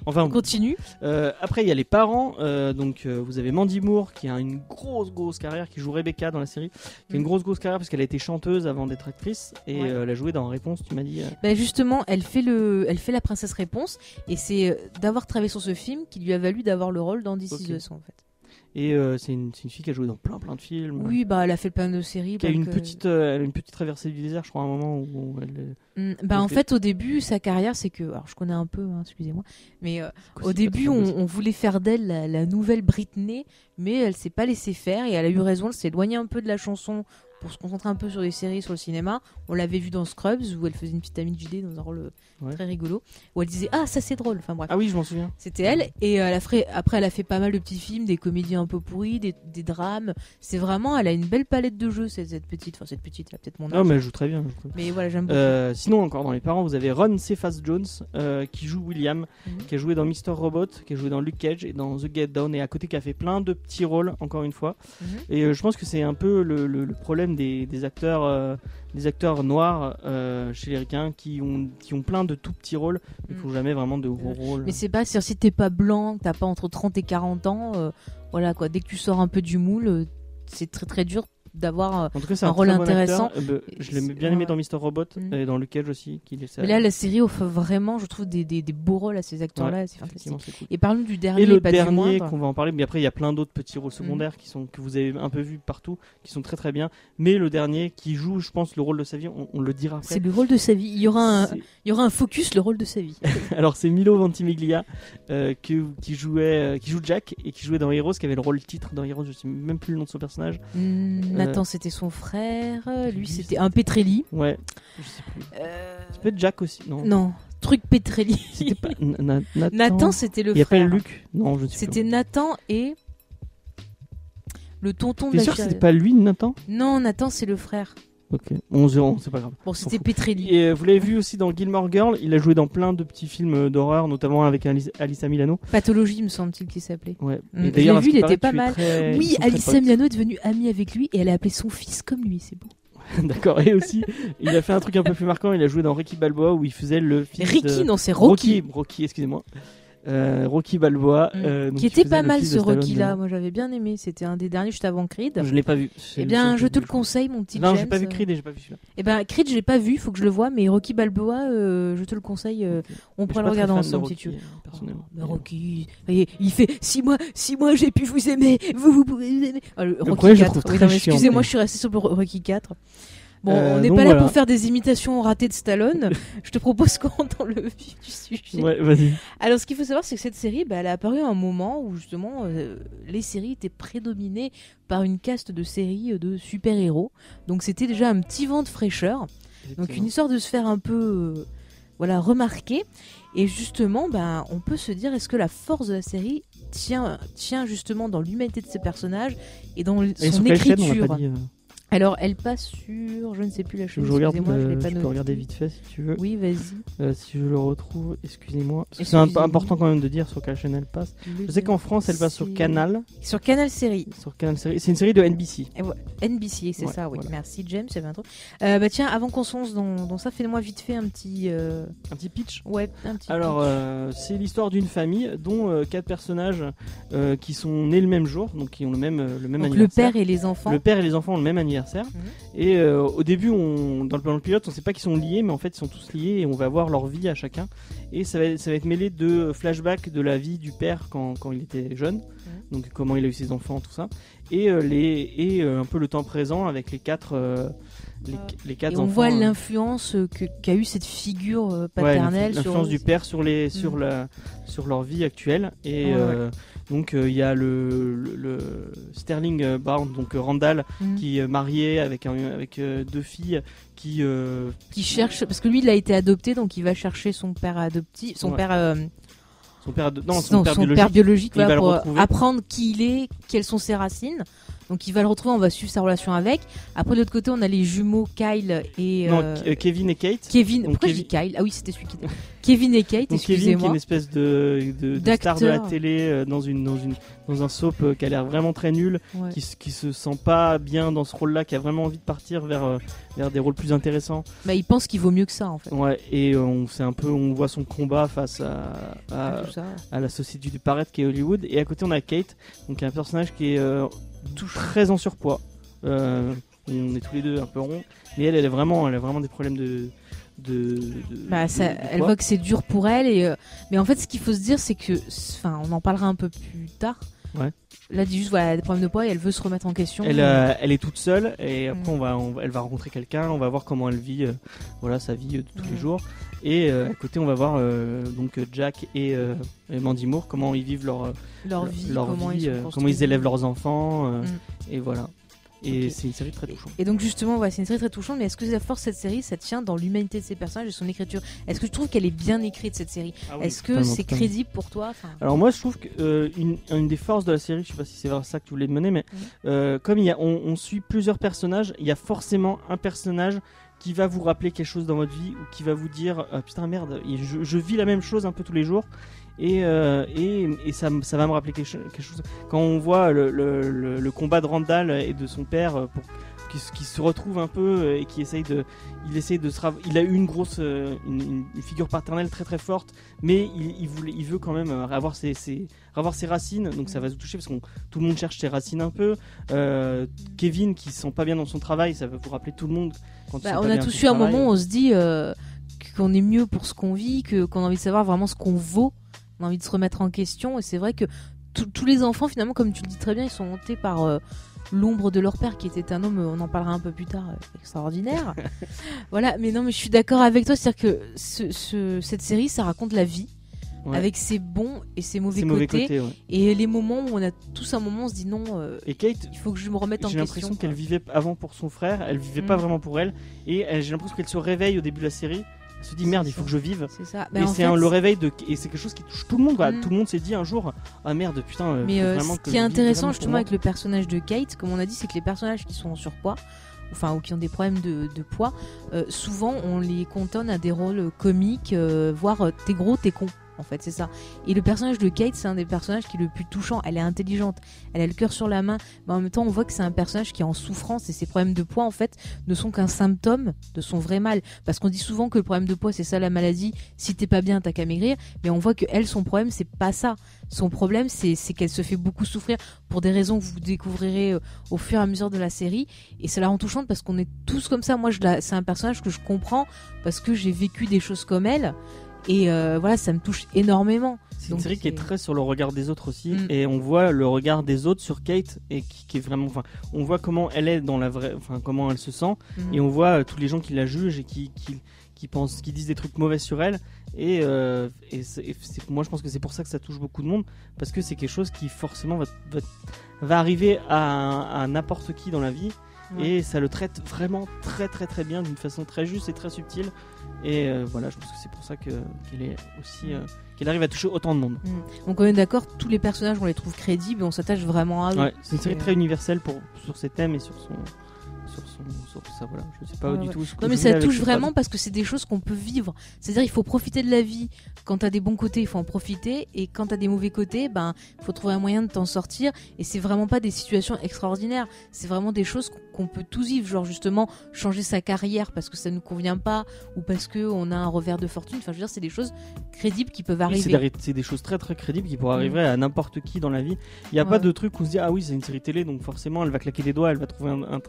Enfin, on continue. euh, après il y a les parents. euh, donc euh, vous avez Mandy Moore qui a une grosse grosse carrière, qui joue Rebecca dans la série, qui a une Mm. grosse grosse carrière parce qu'elle a été chanteuse avant d'être actrice et Ouais. elle a joué dans Réponse. Tu m'as dit. Bah justement, elle fait le, elle fait la princesse réponse, et c'est d'avoir travaillé sur ce film qui lui a valu d'avoir le rôle dans This Ok. Is en fait. Et euh, c'est une, une fille qui a joué dans plein plein de films. Oui, bah elle a fait plein de séries. Qui a une euh, petite, euh, elle a une petite traversée du désert, je crois, à un moment où elle. Mm, bah en fait, au début, sa carrière, c'est que, alors je connais un peu, hein, excusez-moi, mais au début, on voulait faire d'elle la, la nouvelle Britney, mais elle s'est pas laissée faire et elle a eu raison. Elle s'est éloignée un peu de la chanson pour se concentrer un peu sur les séries, sur le cinéma. On l'avait vu dans Scrubs où elle faisait une petite amie de JD dans un rôle euh, Ouais. très rigolo, où elle disait ah ça c'est drôle. Enfin bref. Ah oui, je m'en souviens. C'était elle. Et euh, elle a fait- après, elle a fait pas mal de petits films, des comédies un peu pourries, des, des drames. C'est vraiment, elle a une belle palette de jeux, cette, cette petite. Enfin, cette petite, elle a peut-être mon âge. Non, mais elle joue très bien. elle joue très bien. mais... voilà, j'aime. Euh, sinon, encore dans les parents, vous avez Ron Cephas Jones euh, qui joue William, Mhm. qui a joué dans Mr. Robot, qui a joué dans Luke Cage et dans The Get Down, et à côté qui a fait plein de petits rôles, encore une fois. Mhm. Et euh, je pense que c'est un peu le, le- le problème des, des acteurs, euh, des acteurs noirs euh, chez les ricains qui ont, qui ont plein de tout petits rôles, mais qui n'ont jamais vraiment de gros rôles. Mais c'est pas, c'est- si t'es pas blanc, que t'as pas entre 30 et 40 ans, euh, voilà quoi, dès que tu sors un peu du moule, euh, c'est très très dur d'avoir. euh, Un un, rôle bon intéressant. Euh, bah, je l'ai bien aimé ouais. dans Mr. Robot Mm. et dans le Cage aussi. Mais là, la série offre vraiment, je trouve, des, des, des beaux rôles à ces acteurs-là. c'est fantastique. Effectivement, c'est cool. Et parlons du dernier, Et le pas dernier. Mm. qu'on va en parler, mais après il y a plein d'autres petits rôles secondaires qui sont que vous avez un peu vu partout, qui sont très très bien. Mais le dernier qui joue, je pense, le rôle de sa vie, on, on le dira après. C'est le rôle de sa vie. Il y aura un, il y aura un focus, le rôle de sa vie. Alors c'est Milo Ventimiglia euh, qui jouait, euh, qui joue Jack et qui jouait dans Heroes, qui avait le rôle titre dans Heroes. Je sais même plus le nom de son personnage. Hmm, Euh, Nathan, c'était son frère. Lui, lui, c'était un Petrelli. Ouais, je sais plus. Euh, Ça peut être Jack aussi, non Non, truc Petrelli. C'était pas Na- Na- Nathan. Nathan, c'était le Il appelle frère. Luc. Non, je ne sais C'était. Nathan et le tonton de la sûr que c'était pas lui, Nathan? Non, Nathan, c'est le frère. Ok, 11 c'est pas grave. Bon, c'était. Petrelli. Et euh, vous l'avez vu aussi dans Gilmore Girl, il a joué dans plein de petits films euh, d'horreur, notamment avec Alice- Alissa Milano. Pathologie, me semble-t-il qu'il s'appelait. Ouais. Mm, vu, qui il était pas mal. très- Oui, Alissa. Milano est devenue amie avec lui et elle a appelé son fils comme lui, c'est beau. D'accord. Et aussi, il a fait un truc un peu plus marquant. Il a joué dans Ricky Balboa où il faisait le fils Ricky, de... non, c'est Rocky. Rocky, Rocky, excusez-moi. Euh, Rocky Balboa. Mm. euh, donc qui était pas le mal ce Rocky-là. euh, Moi, j'avais bien aimé. C'était un des derniers juste avant Creed. Je l'ai pas vu. Eh le bien, je te le conseille, mon petit Non, j'ai pas vu Creed et j'ai pas vu celui-là. Eh ben, Creed, je l'ai pas vu, faut que je le vois, mais Rocky Balboa, euh, je te le conseille. on pourra le regarder ensemble si tu veux. Rocky, personnellement. Oh, mais Rocky, voyez, il fait 6 mois, six mois j'ai pu vous aimer, vous, vous pouvez vous aimer. Ah, le Rocky premier, je le 4. trouve Oui, excusez-moi, je suis resté sur le Rocky 4. Bon, Euh, on n'est pas là pour faire des imitations ratées de Stallone. je te propose qu'on dans le vif du sujet. Ouais, vas-y. Alors, ce qu'il faut savoir, c'est que cette série, bah, elle a apparu à un moment où justement euh, les séries étaient prédominées par une caste de séries euh, de super-héros. Donc, c'était déjà un petit vent de fraîcheur. Donc, une histoire de se faire un peu euh, voilà, remarquer. Et justement, bah, on peut se dire est-ce que la force de la série tient, tient justement dans l'humanité de ses personnages et dans Et son chaîne, on Alors, elle passe sur. Je ne sais plus la chaîne. je regarde, excusez-moi, je euh, l'ai pas je peux noté. regarder vite fait si tu veux. Oui, vas-y. Euh, si je le retrouve, excusez-moi. Parce que C'est Excusez-moi. important quand même de dire sur quelle chaîne elle passe. Je sais qu'en France, elle passe sur C'est- Canal. Sur Canal Série. Sur Canal Série. C'est une série de NBC. NBC, c'est Ouais, ça, oui. voilà. Merci James, avait un truc. Euh, bah tiens, avant qu'on se lance dans, dans ça, fais-moi vite fait un petit. euh, Un petit pitch. Ouais, un petit. Alors, pitch. euh, c'est l'histoire d'une famille dont euh, quatre personnages euh, qui sont nés le même jour, donc qui ont le même, euh, le même Donc le anniversaire. père et les enfants. Le père et les enfants ont le même anniversaire. Mhm. Et euh, au début, on, dans, le, dans le pilote, on sait pas qu'ils sont liés, mais en fait, ils sont tous liés et on va voir leur vie à chacun. Et ça va, ça va être mêlé de flashbacks de la vie du père quand, quand il était jeune, Mhm. donc comment il a eu ses enfants, tout ça. Et, euh, les, et euh, un peu le temps présent avec les quatre, les, les quatre Et on enfants. voit l'influence qu'a eu cette figure Ouais, paternelle sur l'influence du père sur les sur la sur leur vie actuelle et Ouais, donc euh, il y a le, le, le Sterling euh, Brown donc euh, Randall Mhm. qui est marié avec un, avec deux filles qui qui cherche parce que lui il a été adopté donc il va chercher son père adoptif, son Ouais. père son père de- non son non, père son biologique père pour apprendre qui il est, quelles sont ses racines. Donc il va le retrouver, on va suivre sa relation avec. Après de l'autre côté, on a les jumeaux Kyle et non euh, Ke- Kevin et Kate Kevin. donc Pourquoi Kevin- je dis Kyle? Ah oui, c'était celui qui Kevin et Kate, donc Kevin qui est une espèce de, de, de star de la télé euh, dans une dans une dans un soap euh, qui a l'air vraiment très nul Ouais. qui, se- qui se sent pas bien dans ce rôle là qui a vraiment envie de partir vers euh, vers des rôles plus intéressants Bah, il pense qu'il vaut mieux que ça en fait. Ouais, et euh, on c'est un peu, on voit son combat face à, à, la société du paraître qui est Hollywood. Et à côté, on a Kate, donc un personnage qui est euh, très en surpoids. Euh, on est tous les deux un peu ronds, mais elle, elle est vraiment, elle a vraiment des problèmes de. de, de- Bah, ça, de- de elle voit que c'est dur pour elle et euh, mais en fait ce qu'il faut se dire c'est que enfin on en parlera un peu plus tard. Ouais. Là dit juste voilà elle a des problèmes de poids et elle veut se remettre en question. Elle, euh, elle est toute seule et après Mm. on va, on va- elle va rencontrer quelqu'un, on va voir comment elle vit, euh, voilà sa vie euh, de tous les jours. Et euh, à côté on va voir donc Jack et, et Mandy Moore comment ils vivent leur leur vie, leur comment vie, ils comment élèvent leurs enfants Mm. et voilà. Et c'est une série très touchante. Et donc justement, ouais, c'est une série très touchante, mais est-ce que la force de cette série, ça tient dans l'humanité de ses personnages et son écriture? Est-ce que tu trouves qu'elle est bien écrite cette série? Est-ce que c'est crédible pour toi? Enfin, Alors moi je trouve que euh, une, des forces de la série, je sais pas si c'est vers ça que tu voulais mener, mais Mhm. euh, comme il y a, on, on suit plusieurs personnages, il y a forcément un personnage qui va vous rappeler quelque chose dans votre vie ou qui va vous dire Ah, putain merde, je, vis la même chose un peu tous les jours. Et, euh, et, ça, ça va me rappeler quelque, cho- quelque chose. Quand on voit le, le, le- le combat de Randall et de son père euh, pour qui, qui se retrouve un peu euh, et qui essaye de, il essaye de se, il a eu une grosse, euh, une, une- une figure paternelle très très forte, mais il, il voulait, il veut quand même euh, avoir ses, ses, avoir ses racines, donc ça va se toucher parce que tout le monde cherche ses racines un peu. Euh, Kevin qui se sent pas bien dans son travail, ça va vous rappeler tout le monde quand Bah, on a tous eu un travail. moment où on se dit euh, qu'on est mieux pour ce qu'on vit, que qu'on a envie de savoir vraiment ce qu'on vaut, on a envie de se remettre en question. Et c'est vrai que tous- tous les enfants, finalement, comme tu le dis très bien, ils sont hantés par euh, l'ombre de leur père, qui était un homme. On en parlera un peu plus tard, euh, extraordinaire. voilà, mais non, mais je suis d'accord avec toi, c'est-à-dire que ce- ce- cette série, ça raconte la vie. Ouais. Avec ses bons et ses mauvais, ses mauvais côtés, ouais. et les moments où on a tous un moment on se dit non euh, Et Kate, il faut que je me remette en j'ai question l'impression qu'elle vivait avant pour son frère, elle vivait Mm. pas vraiment pour elle, et elle- j'ai l'impression qu'elle se réveille au début de la série, se dit merde, il faut ça. que je vive. c'est ça et Ben, en c'est le réveil de et c'est quelque chose qui touche tout le monde quoi. Mm. Tout le monde s'est dit un jour ah merde putain euh, Mais euh, ce que qui est intéressant justement avec le personnage de Kate, comme on a dit, c'est que les personnages qui sont en surpoids, enfin ou qui ont des problèmes de, de poids, euh, souvent on les cantonne à des rôles comiques, euh, voire t'es gros, t'es con. En fait, c'est ça. Et le personnage de Kate, c'est un des personnages qui est le plus touchant. Elle est intelligente, elle a le cœur sur la main, mais en même temps, on voit que c'est un personnage qui est en souffrance et ses problèmes de poids, en fait, ne sont qu'un symptôme de son vrai mal. Parce qu'on dit souvent que le problème de poids, c'est ça la maladie. Si t'es pas bien, t'as qu'à maigrir. Mais on voit que elle, son problème, c'est pas ça. Son problème, c'est qu'elle se fait beaucoup souffrir pour des raisons que vous découvrirez euh, au fur et à mesure de la série. Et ça la rend touchante parce qu'on est tous comme ça. Moi, c'est un personnage que je comprends parce que j'ai vécu des choses comme elle. Et euh, voilà, ça me touche énormément. C'est une série qui est très sur le regard des autres aussi, Mm. et on voit le regard des autres sur Kate et qui, qui est vraiment, enfin, on voit comment elle est dans la vraie, enfin, comment elle se sent, Mhm. et on voit euh, tous les gens qui la jugent et qui, qui, qui pensent, qui disent des trucs mauvais sur elle, et, euh, et, moi je pense que c'est pour ça que ça touche beaucoup de monde, parce que c'est quelque chose qui forcément va, va, va arriver à, à n'importe qui dans la vie, Ouais. et ça le traite vraiment très très très bien, d'une façon très juste et très subtile, et euh, voilà, je pense que c'est pour ça qu'elle est aussi, euh, qu'elle arrive à toucher autant de monde. Donc on est d'accord, tous les personnages, on les trouve crédibles et on s'attache vraiment à eux. Ouais, c'est une série très universelle pour, sur ses thèmes et sur son. Sur son sur ça, voilà. Je sais pas Ouais, du ouais. tout. ce que Non mais ça touche vraiment parce que c'est des choses qu'on peut vivre. C'est-à-dire il faut profiter de la vie. Quand t'as des bons côtés, il faut en profiter. Et quand t'as des mauvais côtés, ben faut trouver un moyen de t'en sortir. Et c'est vraiment pas des situations extraordinaires. C'est vraiment des choses qu'on peut tous vivre. Genre justement changer sa carrière parce que ça ne convient pas ou parce que on a un revers de fortune. Enfin je veux dire c'est des choses crédibles qui peuvent arriver. c'est des choses très très crédibles qui pourraient Mm. arriver à n'importe qui dans la vie. Il n'y a Ouais. pas de truc où on se dit ah oui c'est une série télé donc forcément elle va claquer des doigts, elle va trouver un, un,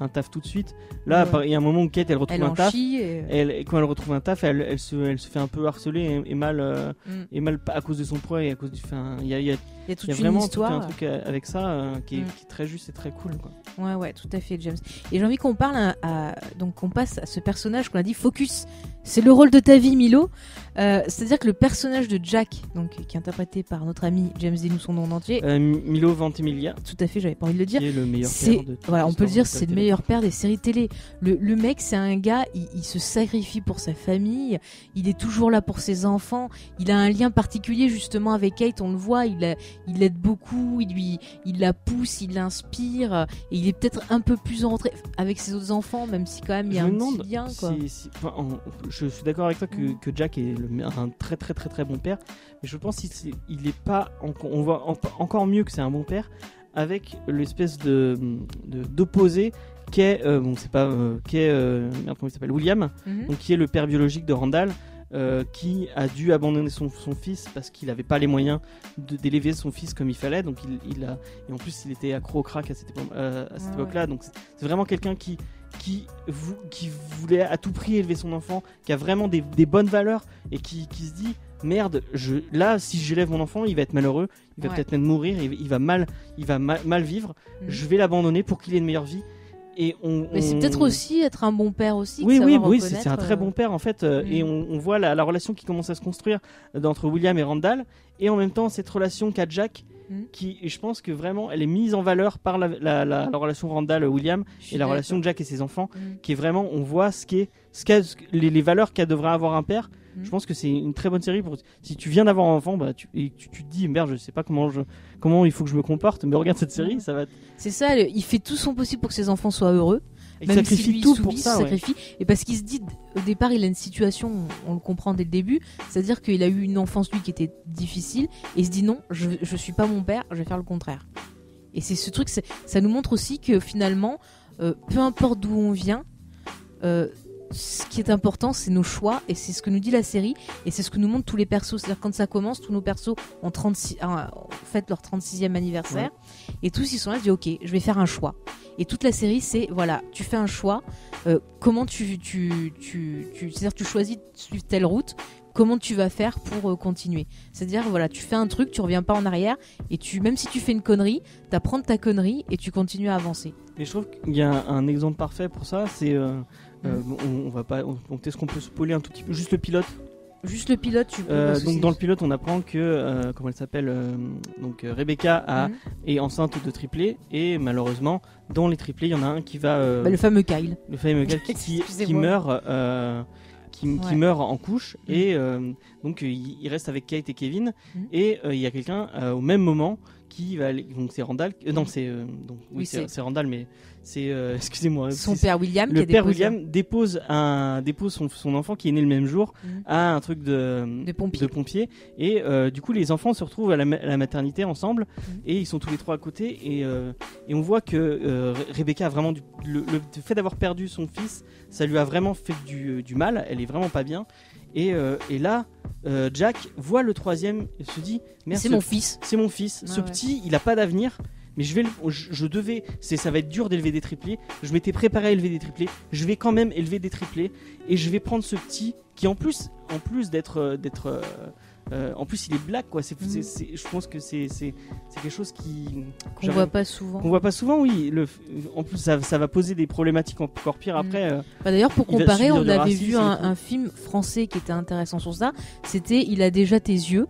un taf tout de suite. Là Ouais. il y a un moment où Kate elle retrouve Elle un taf. et- Et, elle- quand elle retrouve un taf, elle, elle, se, elle se fait un peu harceler et, et mal, euh, Mm. et mal à cause de son poids et à cause du. Enfin, il y a, y a- y a toute y a une vraiment tout histoire. un truc euh, avec ça euh, qui, est, Mm. qui est très juste et très cool. Quoi. Ouais, ouais, tout à fait, James. Et j'ai envie qu'on parle à, à- donc qu'on passe à ce personnage qu'on a dit focus. C'est le rôle de ta vie, Milo. Euh, C'est-à-dire que le personnage de Jack, donc qui est interprété par notre ami James Dean, son nom en entier. Euh, Milo Ventimiglia, Tout à fait, j'avais pas envie de le dire. qui est le meilleur C'est père de voilà, on peut le dire, c'est le meilleur père des séries télé. Le, le mec, c'est un gars, il, il se sacrifie pour sa famille. Il est toujours là pour ses enfants. Il a un lien particulier justement avec Kate. On le voit, il la- il l'aide beaucoup. Il lui, il la pousse, il l'inspire. Et il est peut-être un peu plus en retrait avec ses autres enfants, même si quand même il y a je un me demande petit lien. Quoi. si- si- enfin, en- je suis d'accord avec toi que, que Jack est le- un très très très très bon père, mais je pense qu'il il est pas, en- on voit en- encore mieux que c'est un bon père avec l'espèce de d'opposé qu'est euh, bon c'est pas euh, qu'est euh, merde, comment il s'appelle William, Mhm. donc qui est le père biologique de Randall. euh, qui a dû abandonner son, son fils parce qu'il n'avait pas les moyens d'élever son fils comme il fallait donc il, il a et en plus il était accro au crack à cette, épo- euh, à cette Ouais, époque-là donc c'est vraiment quelqu'un qui qui, vou- qui voulait à tout prix élever son enfant, qui a vraiment des, des bonnes valeurs et qui, qui se dit merde, je, là si j'élève mon enfant, il va être malheureux, il va Ouais. peut-être même mourir, il, il va mal, il va mal, mal vivre. Mhm. Je vais l'abandonner pour qu'il ait une meilleure vie. Et on, Mais c'est peut-être aussi être un bon père aussi. oui, oui, oui, c'est un très euh, bon père en fait, euh, Mm. et on, on voit la, la relation qui commence à se construire euh, entre William et Randall, et en même temps cette relation qu'a Jack, Mm. qui, je pense que vraiment, elle est mise en valeur par la, la, la- la relation Randall-William et la relation de Jack et ses enfants, Mm. qui est vraiment, on voit ce qu'est, ce les, les valeurs qu'a devrait avoir un père. Mm. Je pense que c'est une très bonne série pour si tu viens d'avoir un enfant, bah tu, et tu, tu te dis merde, je sais pas comment je, comment il faut que je me comporte, mais regarde cette série, ça va. être- C'est ça, il fait tout son possible pour que ses enfants soient heureux. Il même sacrifie si lui tout pour ça. ouais. Et parce qu'il se dit, au départ, il a une situation, on le comprend dès le début, c'est-à-dire qu'il a eu une enfance, lui, qui était difficile, et il se dit non, je, je suis pas mon père, je vais faire le contraire. Et c'est ce truc, ça nous montre aussi que finalement, euh, peu importe d'où on vient, euh, ce qui est important, c'est nos choix, et c'est ce que nous dit la série, et c'est ce que nous montrent tous les persos. C'est-à-dire, quand ça commence, tous nos persos ont 36, ah, fêtent leur 36e anniversaire, et tous ils sont là, ils disent Ok, je vais faire un choix. Et toute la série, c'est voilà, tu fais un choix, euh, comment tu. tu, tu, tu C'est-à-dire, tu choisis telle route, comment tu vas faire pour euh, continuer. C'est-à-dire, voilà, tu fais un truc, tu reviens pas en arrière, et tu, même si tu fais une connerie, t'apprends de ta connerie, et tu continues à avancer. Et je trouve qu'il y a un, un exemple parfait pour ça, c'est. euh, euh, Mm. on, on va pas. on- donc, est-ce qu'on peut spoiler un tout petit peu? Juste le pilote? Juste le pilote, tu peux. Euh, que donc dans le pilote, on apprend que euh, comment elle s'appelle Donc Rebecca a, Mhm. est enceinte de triplés et malheureusement dans les triplés, il y en a un qui va Bah, le fameux Kyle. le fameux gars qui, qui, meurt qui, meurt en couche Mhm. et donc il, reste avec Kate et Kevin et il y a quelqu'un au même moment qui va aller donc c'est Randall non c'est donc oui, Oui, c'est Randall mais c'est euh, excusez-moi Son père William. qui le a père déposé William dépose un dépose son, son enfant qui est né le même jour Mhm. à un truc de De pompier. pompier. et euh, du coup les enfants se retrouvent à la, ma- à la maternité ensemble Mhm. et ils sont tous les trois à côté et, euh, et on voit que Re- Rebecca a vraiment du, le, le fait d'avoir perdu son fils ça lui a vraiment fait du, du mal elle est vraiment pas bien et, et là Jack voit le troisième et se dit C'est ce- mon fils. c'est mon fils. Ah ce ouais. petit, il a pas d'avenir. Mais je vais, le- je, je devais, c'est, ça va être dur d'élever des triplés. Je m'étais préparé à élever des triplés. Je vais quand même élever des triplés et je vais prendre ce petit qui, en plus, en plus d'être, euh, d'être, euh, euh, en plus, il est black quoi. C'est, c'est- c'est- je pense que c'est, c'est, c'est quelque chose qui Qu'on voit pas souvent. qu'on voit pas souvent. Oui, le, en plus, ça, ça va poser des problématiques encore pires Mhm. après. euh, Bah, D'ailleurs, pour comparer, on avait vu un, un film français qui était intéressant sur ça. C'était Il a déjà tes yeux.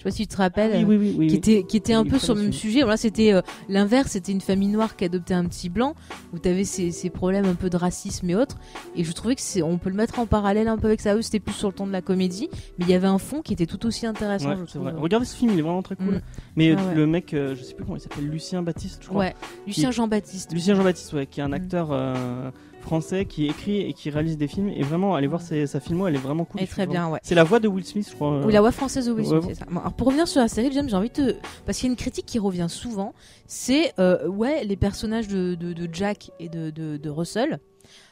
Je sais pas si tu te rappelles. Ah oui, oui, oui, oui, qui était qui était Il un peu sur le même sujet. Voilà, c'était euh, l'inverse, c'était une famille noire qui adoptait un petit blanc où tu avais ces, ces problèmes un peu de racisme et autres. Et je trouvais que c'est on peut le mettre en parallèle un peu avec ça. Eux, c'était plus sur le ton de la comédie, mais il y avait un fond qui était tout aussi intéressant. Ouais, je. Regardez ce film, il est vraiment très cool. Mm. Mais Ah ouais. le mec, euh, je sais plus comment il s'appelle, Lucien Baptiste, je crois. Ouais, Lucien Jean-Baptiste. Lucien Jean-Baptiste, ouais, qui est un Mm. acteur euh, français qui écrit et qui réalise des films. Et vraiment, allez voir ses- sa filmo, elle est vraiment cool. Elle est Je très trouve bien, ouais. C'est la voix de Will Smith, je crois. Oui, la voix française de Will Smith, Ouais. c'est ça. Bon, alors pour revenir sur la série, James, j'ai envie de. Parce qu'il y a une critique qui revient souvent c'est, euh, ouais, les personnages de, de, de Jack et de, de, Russell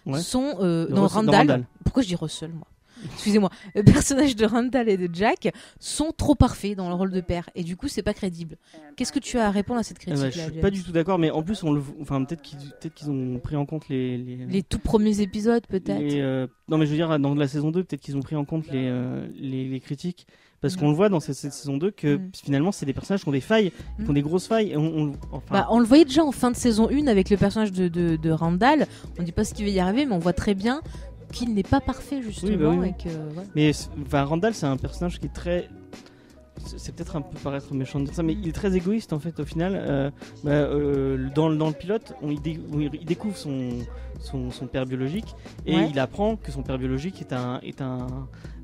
Ouais. sont. euh, Randall. Randall. Pourquoi je dis Russell, moi? Excusez-moi. Les personnages de Randall et de Jack sont trop parfaits dans le rôle de père. Et du coup, c'est pas crédible. Qu'est-ce que tu as à répondre à cette Eh critique ben, je suis pas du tout d'accord, mais en plus, on le, enfin, peut-être qu'ils, ont pris en compte les, les, Les tout premiers épisodes, peut-être. euh, non, mais je veux dire, dans la saison 2, peut-être qu'ils ont pris en compte les, euh, les, les critiques. Parce Mm. qu'on le voit dans cette, cette saison 2 que Mm. finalement, c'est des personnages qui ont des failles, qui ont Mm. des grosses failles. Et on, on- enfin, Bah, on le voyait déjà en fin de saison 1 avec le personnage de, de, de Randall. On dit pas ce qu'il va y arriver, mais on voit très bien qu'il n'est pas parfait, justement. Oui, bah oui, et que, ouais. Mais enfin, Randall, c'est un personnage qui est très. C'est peut-être un peu paraître méchant de dire ça, mais il est très égoïste en fait au final. Euh, bah, euh, dans, le- dans le pilote, on, il, dé- découvre son, son, son père biologique et Ouais. il apprend que son père biologique est, un, est, un,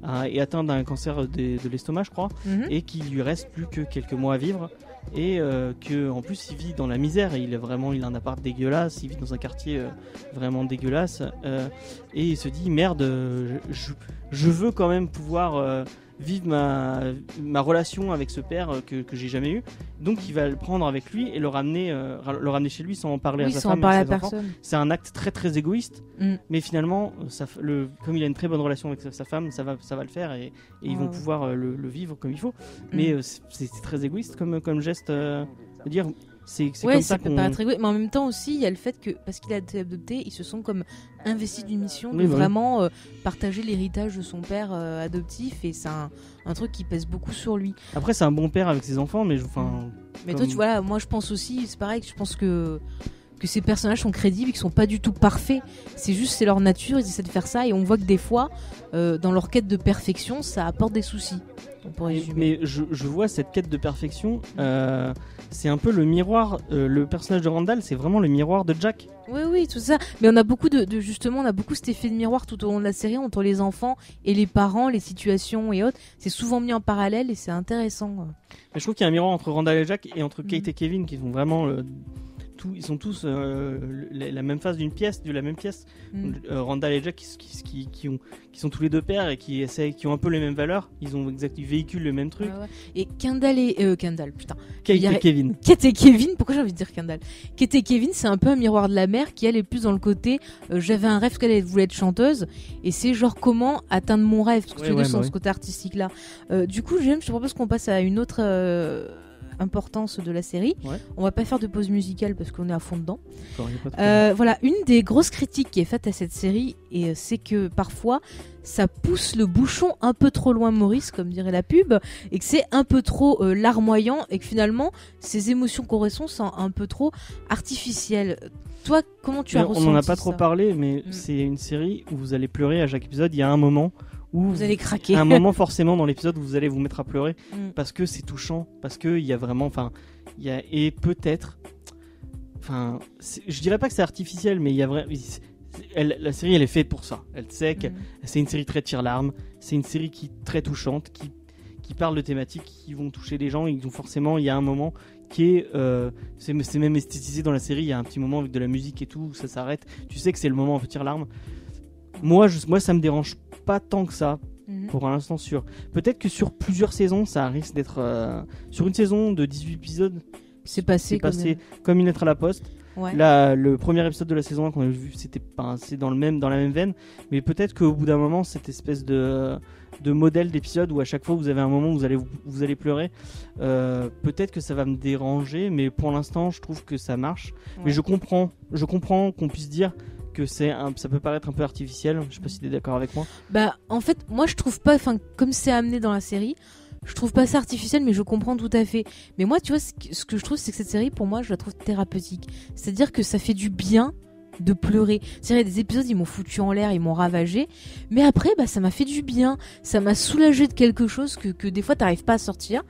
un- est atteint d'un cancer de, de l'estomac, je crois, Mhm. et qu'il lui reste plus que quelques mois à vivre. Et euh, que en plus il vit dans la misère, il est vraiment il a un appart dégueulasse, il vit dans un quartier euh, vraiment dégueulasse, euh, et il se dit merde, euh, je, je veux quand même pouvoir euh, vivre ma, ma relation avec ce père euh, que, que j'ai jamais eu. Donc il va le prendre avec lui et le ramener, euh, le ramener chez lui sans en parler Oui, à sa femme à à ses enfants. personne. C'est un acte très très égoïste, Mm. mais finalement, ça, f- le, comme il a une très bonne relation avec sa, femme, ça va, ça va le faire et, et ils Ah vont ouais. pouvoir euh, le, le vivre comme il faut. Mais Mm. euh, c'est c'est très égoïste comme, comme geste. euh, de dire, c'est Ouais, comme ça ça peut paraître mais en même temps aussi, il y a le fait que, parce qu'il a été adopté, ils se sont comme investis d'une mission de Oui, oui. vraiment euh, partager l'héritage de son père euh, adoptif, et c'est un, un truc qui pèse beaucoup sur lui. Après, c'est un bon père avec ses enfants, mais enfin. Mais Comme- toi, tu vois, moi je pense aussi, c'est pareil, je pense que que ces personnages sont crédibles, qu'ils sont pas du tout parfaits. C'est juste, c'est leur nature, ils essaient de faire ça, et on voit que des fois, euh, dans leur quête de perfection, ça apporte des soucis. On pourrait Mais, mais je, je vois cette quête de perfection, euh, c'est un peu le miroir. euh, le personnage de Randall, c'est vraiment le miroir de Jack. Oui, oui, tout ça. Mais on a beaucoup de, de- justement, on a beaucoup cet effet de miroir tout au long de la série entre les enfants et les parents, les situations et autres. C'est souvent mis en parallèle et c'est intéressant. Mais je trouve qu'il y a un miroir entre Randall et Jack et entre Kate Mhm. et Kevin qui sont vraiment euh, tous, ils sont tous euh, la, la même face d'une pièce, de la même pièce. Mm. Euh, Randall et Jack qui, qui, qui, qui ont, qui sont tous les deux pères et qui essaient, qui ont un peu les mêmes valeurs. Ils ont exact, ils véhiculent le même truc. Ouais. Et Kendall et euh, Kendall, putain. Kate et Kevin. Kate et Kevin, pourquoi j'ai envie de dire Kendall? Kate et Kevin, c'est un peu un miroir de la mère qui elle est plus dans le côté j'avais un rêve qu'elle elle voulait être chanteuse et c'est genre comment atteindre mon rêve parce que Ouais, tu bah ce côté artistique là. Du coup, j'aime, je te propose qu'on passe à une autre importance de la série. Ouais. On va pas faire de pause musicale parce qu'on est à fond dedans. Euh, voilà, une des grosses critiques qui est faite à cette série, et euh, c'est que parfois ça pousse le bouchon un peu trop loin, Maurice, comme dirait la pub, et que c'est un peu trop euh, larmoyant, et que finalement ces émotions qu'on ressent sont un peu trop artificielles. Toi, comment tu as Mais ressenti on en a pas trop parlé, mais Mm. c'est une série où vous allez pleurer à chaque épisode. Il y a un moment où Vous allez craquer. un moment forcément dans l'épisode où vous allez vous mettre à pleurer Mm. parce que c'est touchant, parce que il y a vraiment, enfin, il y a et peut-être, enfin, je dirais pas que c'est artificiel, mais il y a vraiment, elle, la série elle est faite pour ça. Elle sait que Mm. c'est une série très tire-larme, c'est une série qui est très touchante, qui qui parle de thématiques qui vont toucher les gens. Ils ont forcément, il y a un moment qui est, euh, c'est c'est même esthétisé dans la série. Il y a un petit moment avec de la musique et tout, où ça s'arrête. Tu sais que c'est le moment un peu tire-larme. Moi, je, moi, ça me dérange pas tant que ça Mhm. pour l'instant sur. Peut-être que sur plusieurs saisons, ça risque d'être euh, sur une saison de 18 épisodes, C'est passé, comme une lettre à la poste. Ouais. Là, le premier épisode de la saison 1 qu'on a vu, c'était pas, c'est dans le même, dans la même veine, mais peut-être qu'au bout d'un moment, cette espèce de, de modèle d'épisode où à chaque fois vous avez un moment où vous allez, vous allez pleurer, euh, peut-être que ça va me déranger, mais pour l'instant, je trouve que ça marche. Mais je comprends, je comprends qu'on puisse dire que c'est, un- ça peut paraître un peu artificiel. Je sais pas si tu es d'accord avec moi. Bah, en fait, moi je trouve pas, enfin, comme c'est amené dans la série, je trouve pas ça artificiel, mais je comprends tout à fait. Mais moi, tu vois, ce que, je trouve, c'est que cette série, pour moi, je la trouve thérapeutique. C'est-à-dire que ça fait du bien de pleurer. C'est vrai, des épisodes, ils m'ont foutu en l'air, ils m'ont ravagé. Mais après, bah, ça m'a fait du bien. Ça m'a soulagé de quelque chose que, que des fois, t'arrives pas à sortir.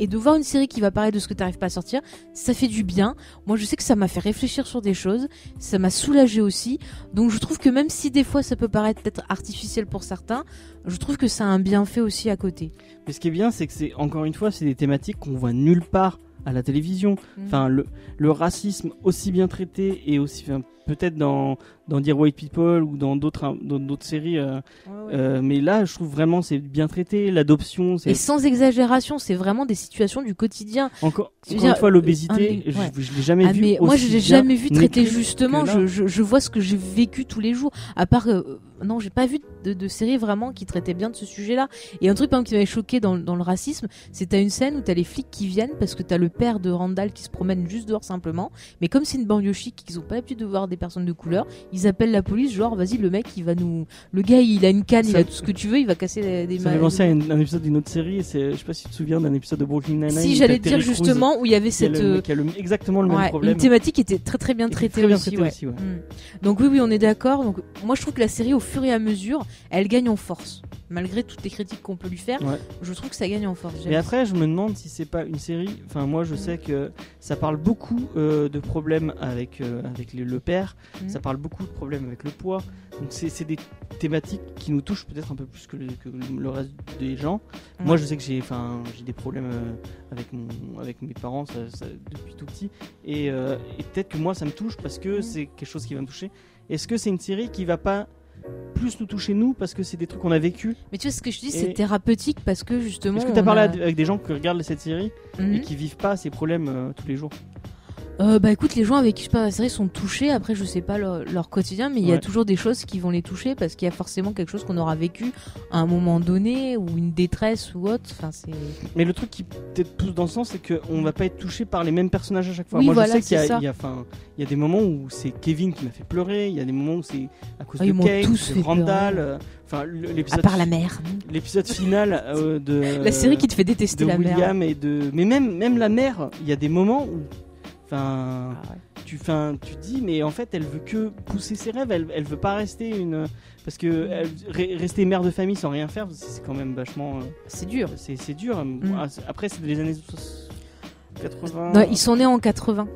Et de voir une série qui va parler de ce que t'arrives pas à sortir, ça fait du bien. Moi, je sais que ça m'a fait réfléchir sur des choses. Ça m'a soulagé aussi. Donc, je trouve que même si des fois, ça peut paraître peut-être artificiel pour certains, je trouve que ça a un bienfait aussi à côté. Mais ce qui est bien, c'est que c'est encore une fois, c'est des thématiques qu'on voit nulle part à la télévision. Mm. Enfin, le, le racisme aussi bien traité et aussi, enfin, peut-être dans, dans Dear White People ou dans d'autres, hein, d'autres séries. euh, Ouais, ouais. euh, mais là, je trouve vraiment c'est bien traité. L'adoption, c'est Et sans exagération, c'est vraiment des situations du quotidien. encore, une fois euh, l'obésité. un- je, ouais. je l'ai jamais Ah, vu. mais moi, je l'ai jamais vu traité justement. Je, je, je vois ce que j'ai vécu tous les jours. À part, euh, non, j'ai pas vu de, de série vraiment qui traitait bien de ce sujet-là. Et un truc par exemple, qui m'avait choqué dans, dans le racisme, c'est t'as une scène où t'as les flics qui viennent parce que t'as le père de Randall qui se promène juste dehors simplement. Mais comme c'est une banlieue chic, qu'ils ont pas l'habitude de voir des personnes de couleur, ils appellent la police. Genre, vas-y, le mec, il va nous, le gars, il a une canne, il a tout ce que tu veux, il va casser des Ça ma- penser à une- un épisode d'une autre série. et Je sais pas si tu te souviens d'un épisode de Brooklyn Nine-Nine. Si j'allais dire justement où il y avait qui a cette le- euh, qui a le- exactement le même problème. une thématique qui était très très bien traitée très bien aussi. traité ouais. aussi, ouais. Mm. Donc oui oui on est d'accord. Donc moi je trouve que la série au fur et à mesure elle gagne en force. Malgré toutes les critiques qu'on peut lui faire, Ouais. je trouve que ça gagne en force. Et après, je me demande si c'est pas une série. Enfin, moi, je sais que ça parle beaucoup euh, de problèmes avec euh, avec les- le père. Mhm. Ça parle beaucoup de problèmes avec le poids. Donc, c'est des thématiques qui nous touchent peut-être un peu plus que le, que le reste des gens. Ouais. Moi, je sais que j'ai des problèmes euh, avec mon avec mes parents ça- ça- depuis tout petit. Et, et peut-être que moi, ça me touche parce que Mhm. c'est quelque chose qui va me toucher. Est-ce que c'est une série qui va pas plus nous toucher nous parce que c'est des trucs qu'on a vécu Mais tu vois ce que je dis, Et- c'est thérapeutique parce que justement. Est-ce que tu as on parlé a- avec des gens qui regardent cette série Mhm. et qui vivent pas ces problèmes euh, tous les jours. Euh, bah écoute, les gens avec qui je parle la série sont touchés. Après, je sais pas leur, leur quotidien, mais il y a toujours des choses qui vont les toucher parce qu'il y a forcément quelque chose qu'on aura vécu à un moment donné ou une détresse ou autre. Enfin, c'est. Mais le truc qui peut-être pousse dans ce sens, c'est qu'on va pas être touché par les mêmes personnages à chaque fois. Oui, Moi, voilà, je sais qu'il y a, y y des moments où c'est Kevin qui m'a fait pleurer, il y a des moments où c'est à cause Ah, de Kate, de Randall, euh, enfin le- À l'épisode, part la mère. l'épisode final euh, de la série qui te fait détester de la mère. William et de, mais même même la mère, il y a des moments où, enfin, Ah ouais. tu, fin, tu dis, mais en fait, elle veut que pousser ses rêves. Elle, elle veut pas rester une. Parce que elle- re- rester mère de famille sans rien faire, c'est quand même vachement. euh, C'est dur. C'est dur. Ah, c'est- Après, c'est des années 80. Non, ils sont nés en 80.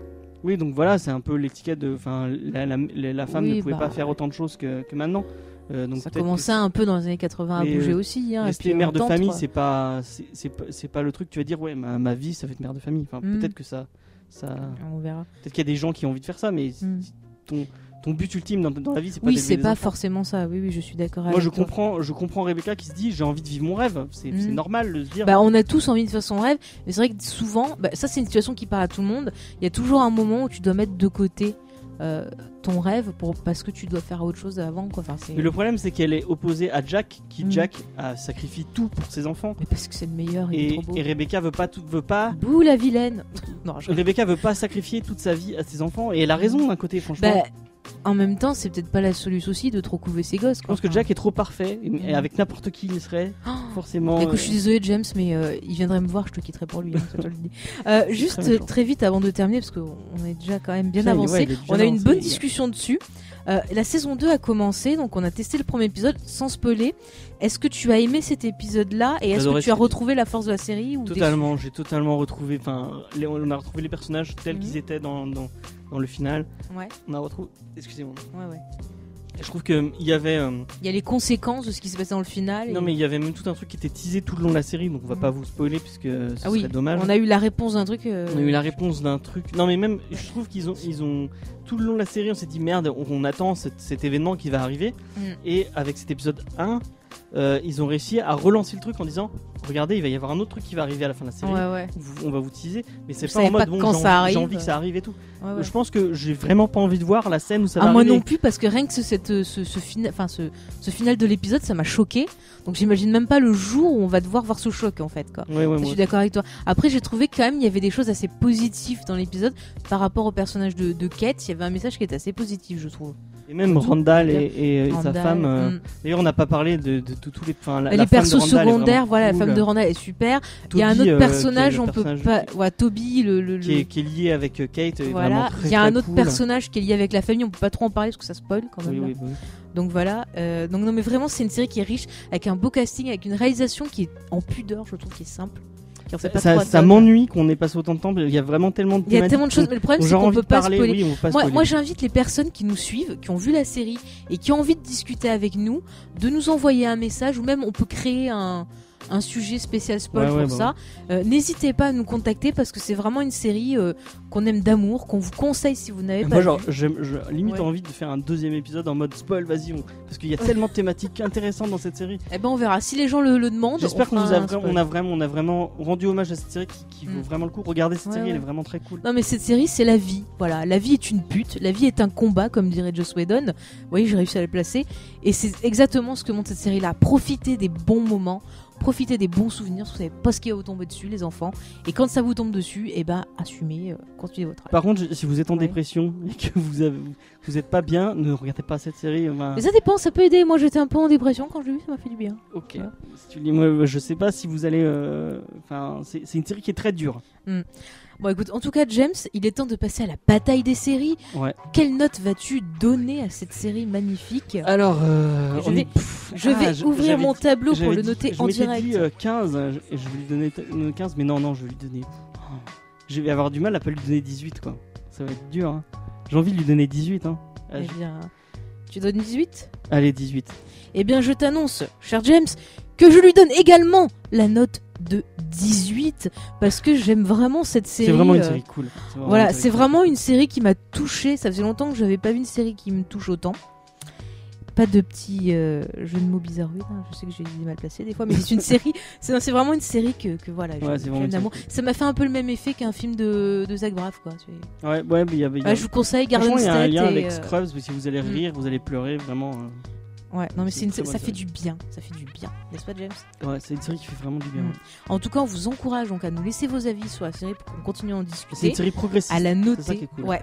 Oui, donc voilà, c'est un peu l'étiquette de. Enfin, la, la, la- la femme Oui, ne pouvait bah, pas faire autant de choses que, que maintenant. Euh, donc Ça commençait un peu dans les années 80 à bouger euh, aussi. Hein, et Rester puis mère de famille, c'est pas, c'est c'est pas, pas le truc. Tu vas dire, ouais, ma, ma vie, ça fait être mère de famille. Enfin, Mm. peut-être que ça, ça. On verra. Peut-être qu'il y a des gens qui ont envie de faire ça, mais Mm. ton, ton but ultime dans, dans la vie, c'est pas Oui, c'est pas enfants. forcément ça. Oui, oui, je suis d'accord Moi, avec je toi. comprends, je comprends Rebecca qui se dit j'ai envie de vivre mon rêve. C'est Mm. c'est normal de se dire. Bah, on a tous envie de faire son rêve, mais c'est vrai que souvent, bah, ça c'est une situation qui parle à tout le monde. Il y a toujours un moment où tu dois mettre de côté euh, ton rêve pour parce que tu dois faire autre chose avant, quoi. Enfin. Mais le problème, c'est qu'elle est opposée à Jack, qui Mm. Jack a sacrifie tout pour ses enfants. Mais parce que c'est le meilleur, il est Et, trop beau. et Rebecca veut pas, tout, veut pas. Bouh la vilaine. non, je... Rebecca veut pas sacrifier toute sa vie à ses enfants, et elle a raison d'un côté, franchement. Bah, en même temps, c'est peut-être pas la solution aussi de trop couver ses gosses. je pense que Jack est trop parfait, et, avec n'importe qui il serait Oh. forcément. Écoute, je suis euh, désolée James, mais euh, il viendrait me voir, je te quitterai pour lui. hein. Euh, juste très vite avant de terminer, parce qu'on est déjà quand même bien avancé. ouais, on a eu une bonne discussion dessus. Euh, la saison 2 a commencé, donc on a testé le premier épisode sans spoiler. Est-ce que tu as aimé cet épisode-là et est-ce que tu as retrouvé la force de la série ou Totalement, j'ai totalement retrouvé. Enfin, on a retrouvé les personnages tels Mhm. qu'ils étaient dans, dans, dans le final. Ouais, On a retrouvé. Excusez-moi. ouais, ouais. Je trouve qu'il y avait. euh, Il y a les conséquences de ce qui s'est passé dans le final. Non, mais il y avait même tout un truc qui était teasé tout le long de la série, donc on va pas vous spoiler puisque ce ah oui, serait dommage. on a eu la réponse d'un truc. euh, On a eu la réponse d'un truc. Non, mais même, je trouve qu'ils ont, ils ont tout le long de la série, on s'est dit merde, on, on attend cet, cet événement qui va arriver. Mm. Et avec cet épisode 1, euh, ils ont réussi à relancer le truc en disant regardez, il va y avoir un autre truc qui va arriver à la fin de la série. Ouais, ouais. Vous- on va vous teaser, mais c'est pas en mode pas bon, j'ai envie- que ça arrive et tout. ouais. Je pense que j'ai vraiment pas envie de voir la scène où ça Ah, va moi arriver. non plus parce que rien que ce, cette, ce, ce, fina- enfin, ce, ce final de l'épisode ça m'a choqué donc j'imagine même pas le jour où on va devoir voir ce choc en fait quoi. Ouais, ouais, Je suis d'accord avec toi. Après, j'ai trouvé quand même il y avait des choses assez positives dans l'épisode par rapport au personnage de, de Kate. Il y avait un message qui était assez positif, je trouve. Et même Randall et, et- et sa femme. euh, mm. D'ailleurs, on n'a pas parlé de, de, de tous les. Enfin, la, les la persos secondaires, voilà, la femme de Randall est super. Il y a un autre euh, personnage, on peut personnage pas. Ouais, Toby, le. le- Qui est, qui est lié avec euh, Kate. Voilà. très, Il y a un autre cool. personnage qui est lié avec la famille. On peut pas trop en parler parce que ça spoil quand même. Oui, là. oui, oui. Donc voilà. euh, donc non, mais vraiment, c'est une série qui est riche, avec un beau casting, avec une réalisation qui est en pudeur, je trouve, qui est simple. Ça, pas m'ennuie qu'on ait passé autant de temps. Il y a vraiment tellement de Il y a tellement de choses, mais le problème c'est qu'on envie peut pas parler. spoiler. Oui, on peut pas Moi, spoiler. moi j'invite les personnes qui nous suivent, qui ont vu la série et qui ont envie de discuter avec nous, de nous envoyer un message ou même on peut créer un, un sujet spécial spoil Ouais, pour ouais, ça. bah Euh, N'hésitez pas à nous contacter parce que c'est vraiment une série euh, qu'on aime d'amour, qu'on vous conseille si vous n'avez pas Moi, genre, je, limite envie de faire un deuxième épisode en mode spoil, vas-y, on- parce qu'il y a tellement de thématiques intéressantes dans cette série. Eh ben on verra. Si les gens le, le demandent, J'espère on qu'on a, on a vraiment, on a vraiment rendu hommage à cette série qui, qui vaut Mm. vraiment le coup. Regardez cette série, elle est vraiment très cool. Non mais cette série c'est la vie, voilà. La vie est une pute, la vie est un combat comme dirait Joss Whedon. Vous voyez j'ai réussi à le placer. Et c'est exactement ce que montre cette série là. Profitez des bons moments, profitez des bons souvenirs, vous savez pas ce qui va vous tomber dessus les enfants. Et quand ça vous tombe dessus, et ben assumez, euh, continuez votre rêve. Par contre, si vous êtes en Ouais. dépression et que vous avez, vous êtes pas bien, ne regardez pas cette série. Mais ça dépend, ça peut aider. Moi j'étais un peu en dépression quand je l'ai vu, ça m'a fait du bien. ok. Ouais. Si tu dis, moi, je sais pas si vous allez. euh, Enfin, c'est c'est une série qui est très dure. Bon écoute, en tout cas James, il est temps de passer à la bataille des séries. Ouais. Quelle note vas-tu donner à cette série magnifique? Alors, euh, Je vais- pff, Je ah, je- ouvrir mon dit- tableau pour le dit- noter je en direct. dit euh, 15 euh, et je vais lui donner t- euh, 15, mais non, non, je vais lui donner. oh, je vais avoir du mal à pas lui donner 18, quoi. Ça va être dur. Hein. J'ai envie de lui donner 18. Hein. Ah, Eh je- bien, tu donnes 18 Allez, 18. Eh bien, je t'annonce, cher James, que je lui donne également la note de 18 parce que j'aime vraiment cette série. C'est vraiment une euh, série cool. C'est vraiment Voilà, une série c'est cool. vraiment une série qui m'a touchée. Ça faisait longtemps que j'avais pas vu une série qui me touche autant. Pas de petits euh, jeux de mots bizarroïdes. hein. Je sais que j'ai des mal placés des fois, mais c'est une série. C'est vraiment une série que, que voilà. Ouais, j'aime- d'amour. Ça m'a fait un peu le même effet qu'un film de, de Zach Braff, quoi. Ouais, ouais, mais il y avait. a- je vous conseille Garden Franchement, il y a un State. lien et, avec euh, Scrubs, parce que si vous allez mm. rire, vous allez pleurer, vraiment. euh, Ouais, non mais C'est c'est une une- très ça fait du bien, ça fait du bien, n'est-ce pas James? Ouais, c'est une série qui fait vraiment du bien. Mm. ouais. En tout cas, on vous encourage donc à nous laisser vos avis sur la série pour qu'on continue à en C'est discuter, une série progressiste. à la C'est ça noter. qui est cool. Ouais.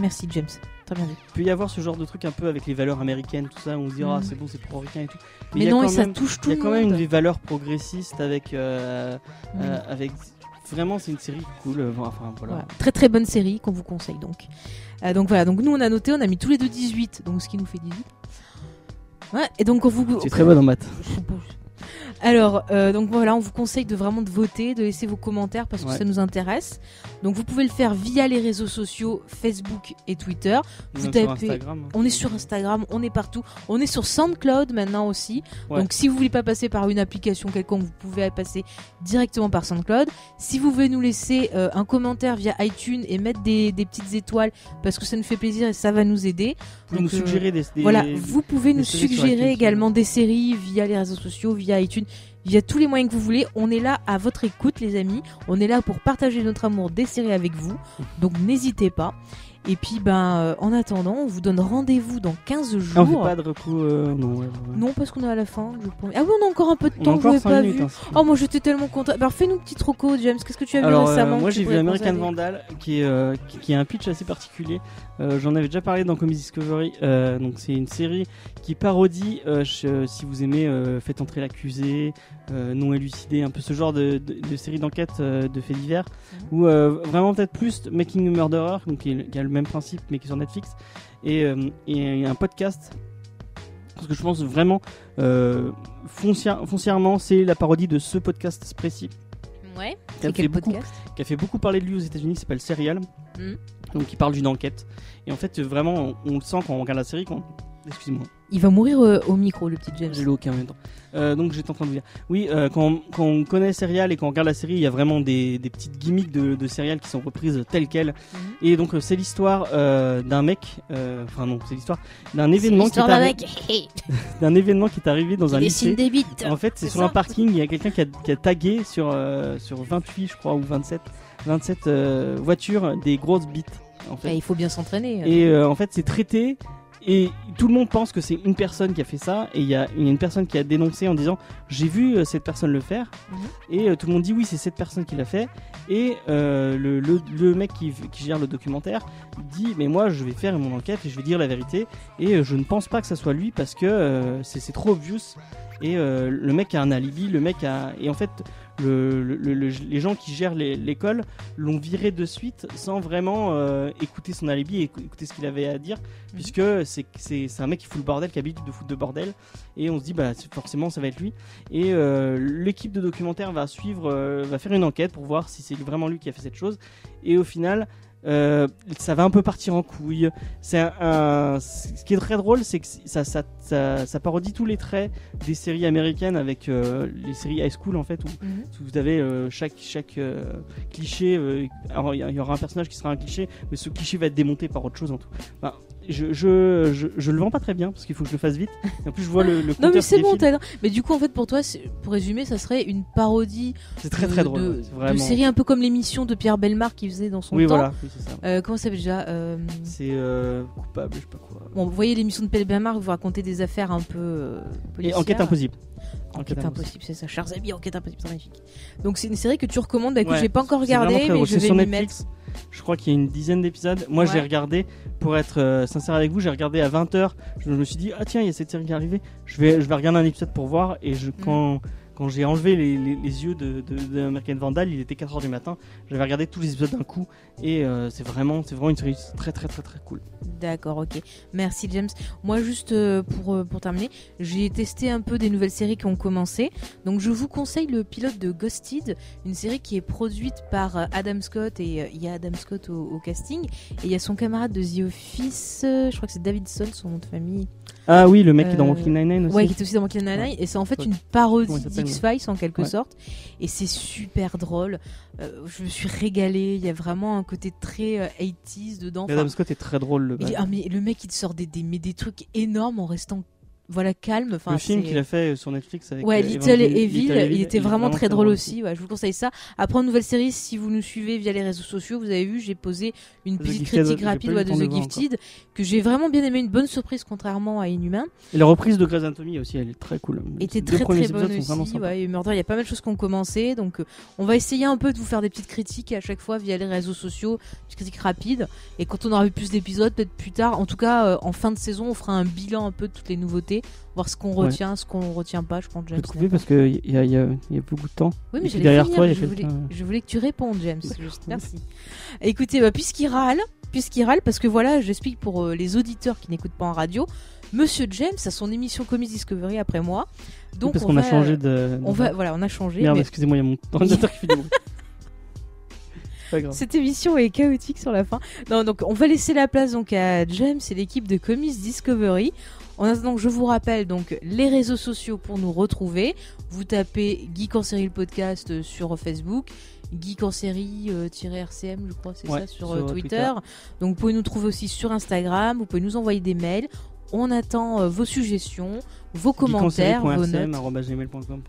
Merci James, très bien dit. Il peut y avoir ce genre de truc un peu avec les valeurs américaines, tout ça, où on se dit, ah, Mm. c'est bon, c'est pro-américain et tout. Mais, il y a non, quand et ça touche tout Il y a quand même des valeurs progressistes avec. euh, Mm. euh, avec vraiment, c'est une série cool. euh, Enfin, voilà. Voilà. Très très bonne série qu'on vous conseille donc. Euh, donc voilà, donc nous on a noté, on a mis tous les deux 18, donc ce qui nous fait 18. Ouais, et donc on vous. Es très bonne en maths. Alors, euh, donc voilà, on vous conseille de vraiment de voter, de laisser vos commentaires parce que Ouais. ça nous intéresse. Donc vous pouvez le faire via les réseaux sociaux Facebook et Twitter. Vous tapez- Instagram. hein. On est sur Instagram, on est partout. On est sur SoundCloud maintenant aussi. Ouais. Donc si vous voulez pas passer par une application quelconque, vous pouvez passer directement par SoundCloud. Si vous voulez nous laisser euh, un commentaire via iTunes et mettre des, des petites étoiles parce que ça nous fait plaisir et ça va nous aider. Vous pouvez nous donc, euh, suggérer des, des- Voilà, vous pouvez nous suggérer également des séries via les réseaux sociaux, via iTunes, via tous les moyens que vous voulez. On est là à votre écoute, les amis. On est là pour partager notre amour des séries avec vous. Donc n'hésitez pas. Et puis, ben, euh, en attendant, on vous donne rendez-vous dans 15 Ah, on fait jours. pas de recours. euh, non, ouais, ouais. Non, parce qu'on est à la fin. je pense. Ah oui, on a encore un peu de On a temps, encore 5 pas minutes. vu. hein. Oh, moi j'étais tellement content. Alors, fais-nous petit troco, James. Qu'est-ce que tu as vu Alors, euh, récemment moi tu j'ai vu pourrais American Vandal qui, est, euh, qui, qui a un pitch assez particulier. Euh, J'en avais déjà parlé dans Comedy Discovery. Euh, donc c'est une série qui parodie, euh, je- si vous aimez, Faites entrer l'accusé, Non élucidé, un peu ce genre de, de, de série d'enquête de faits divers. Mhm. Ou vraiment peut-être plus Making a Murderer, donc qui, est- qui a le même principe mais qui est sur Netflix. Et, et un podcast. Parce que je pense vraiment, foncière- foncièrement, c'est la parodie de ce podcast précis. Ouais. Qui a fait beaucoup podcast qui a fait beaucoup parler de lui aux États-Unis, qui s'appelle Serial. Mhm. Donc, il parle d'une enquête. Et en fait, vraiment, on, on le sent quand on regarde la série. Quand... Il va mourir euh, au micro, le petit James. j'ai le hoquet en même temps. Euh, donc, j'étais en train de vous dire. Oui, euh, quand, quand on connaît Serial et qu'on regarde la série, il y a vraiment des, des petites gimmicks de, de Serial qui sont reprises telles quelles. Mhm. Et donc, c'est l'histoire d'un mec. Enfin, non, c'est l'histoire d'un événement, qui est d'un événement qui est arrivé dans un lycée. des bites. En fait, c'est sur ça un parking, il y a quelqu'un qui a, qui a tagué sur, sur 28, je crois, ou 27, 27 euh, voitures des grosses bites. En fait. il faut bien s'entraîner. Et euh, en fait, c'est traité. Et tout le monde pense que c'est une personne qui a fait ça. Et il y a, il y a une personne qui a dénoncé en disant J'ai vu euh, cette personne le faire. Mhm. Et euh, tout le monde dit Oui, c'est cette personne qui l'a fait. Et euh, le, le, le mec qui, qui gère le documentaire dit Mais moi, je vais faire mon enquête et je vais dire la vérité. Et je ne pense pas que ça soit lui parce que c'est trop obvious. Et le mec a un alibi. Le mec a. Et en fait, le, le- le- le- les gens qui gèrent l'école l'ont viré de suite sans vraiment euh, écouter son alibi et écou- écouter ce qu'il avait à dire, puisque c'est un mec qui fout le bordel, qui a l'habitude de foutre de bordel, et on se dit bah forcément ça va être lui. Et euh, l'équipe de documentaire va suivre, euh, va faire une enquête pour voir si c'est vraiment lui qui a fait cette chose, et au final. Euh, ça va un peu partir en couille. C'est un, un- ce qui est très drôle, c'est que ça, ça, ça, ça parodie tous les traits des séries américaines avec euh, les séries high school en fait, où Mhm. vous avez euh, chaque, chaque cliché. alors il y, aura un personnage qui sera un cliché, mais ce cliché va être démonté par autre chose en tout. Enfin, je, je, je, je le vends pas très bien parce qu'il faut que je le fasse vite. Et en plus, je vois le, le Non mais qui c'est bon, Mais du coup, en fait, pour toi, pour résumer, ça serait une parodie C'est très de- très drôle. de, c'est de série un peu comme l'émission de Pierre Belmar qu'il faisait dans son Oui, temps. voilà, oui, ça. Euh, comment ça s'appelle déjà Euh, C'est euh, coupable, je sais pas quoi. Bon, vous voyez l'émission de Pierre Belmar, vous racontez des affaires un peu Et enquête impossible. Enquête impossible, c'est ça. Chers amis, enquête impossible, c'est magnifique. Donc c'est une série que tu recommandes. Bah écoute, Ouais, j'ai pas encore regardé, mais drôle. je vais m'y mettre. Je crois qu'il y a une dizaine d'épisodes. Moi, Ouais. j'ai regardé, pour être euh, sincère avec vous, j'ai regardé à 20h. Je me suis dit, ah tiens, il y a cette série qui est arrivée. Je vais, je vais regarder un épisode pour voir. Et Mm. je, quand, quand j'ai enlevé les, yeux de, de, Vandal, il était 4h du matin. J'avais regardé tous les épisodes d'un coup. Et euh, c'est vraiment, vraiment une série très, très, très, très cool. D'accord, ok. Merci James. Moi, juste euh, pour, euh, pour terminer, j'ai testé un peu des nouvelles séries qui ont commencé. Donc, je vous conseille le pilote de Ghosted, une série qui est produite par Adam Scott et il y a Adam Scott au, casting et il y a son camarade de The Office, je crois que c'est Davidson, son nom de famille. Ah oui, le mec qui est dans Euh, Brooklyn Nine-Nine aussi. Ouais, qui est aussi dans Brooklyn Nine-Nine et c'est en fait Ouais. une parodie d'X-Files en quelque Ouais. sorte et c'est super drôle. Euh, je me suis régalée. Il y a vraiment un côté très euh, 80s dedans. Mais Enfin, Adam Scott est très drôle. Le, ah, mais le mec il te sort des, des, mais des trucs énormes en restant voilà calme. Enfin, le film qu'il a fait sur Netflix avec Ouais, euh, Little Evangel- Evil, il était vraiment très drôle aussi. Ouais, je vous conseille ça. Après, une nouvelle série, si vous nous suivez via les réseaux sociaux, vous avez vu, j'ai posé une petite critique rapide de The Gifted, que j'ai vraiment bien aimé, une bonne surprise contrairement à Inhumain. Et la reprise de Grey's Anatomy aussi, elle est très cool. était très très bonne aussi. Ouais, et Murder, il y a pas mal de choses qui ont commencé, donc euh, on va essayer un peu de vous faire des petites critiques à chaque fois via les réseaux sociaux, petites critiques rapides. Et quand on aura vu plus d'épisodes, peut-être plus tard, en tout cas euh, en fin de saison, on fera un bilan un peu de toutes les nouveautés, voir ce qu'on Ouais. retient, ce qu'on retient pas. Je pense Je James. vais te couper parce qu'il y a, y, a, y a beaucoup de temps. Oui, mais j'allais derrière finir, toi, a je, voulais, je que tu répondes, James. Juste, merci. Écoutez, bah, puisqu'il râle, puisqu'il râle parce que voilà, j'explique pour euh, les auditeurs qui n'écoutent pas en radio, Monsieur James a son émission Comics Discovery après moi. Donc Parce on qu'on a changé de. On va, voilà, on a changé. Merde, mais excusez-moi, il y a mon ordinateur qui fait du bruit. Cette émission est chaotique sur la fin. Non, donc on va laisser la place donc à James et l'équipe de Comics Discovery. En attendant, je vous rappelle donc les réseaux sociaux pour nous retrouver. Vous tapez Geek en série le podcast euh, sur Facebook, Geek en série euh, RCM, je crois, c'est Ouais, ça, sur, sur, euh, Twitter. Twitter. Donc vous pouvez nous trouver aussi sur Instagram. Vous pouvez nous envoyer des mails. On attend euh, vos suggestions, vos commentaires, vos notes.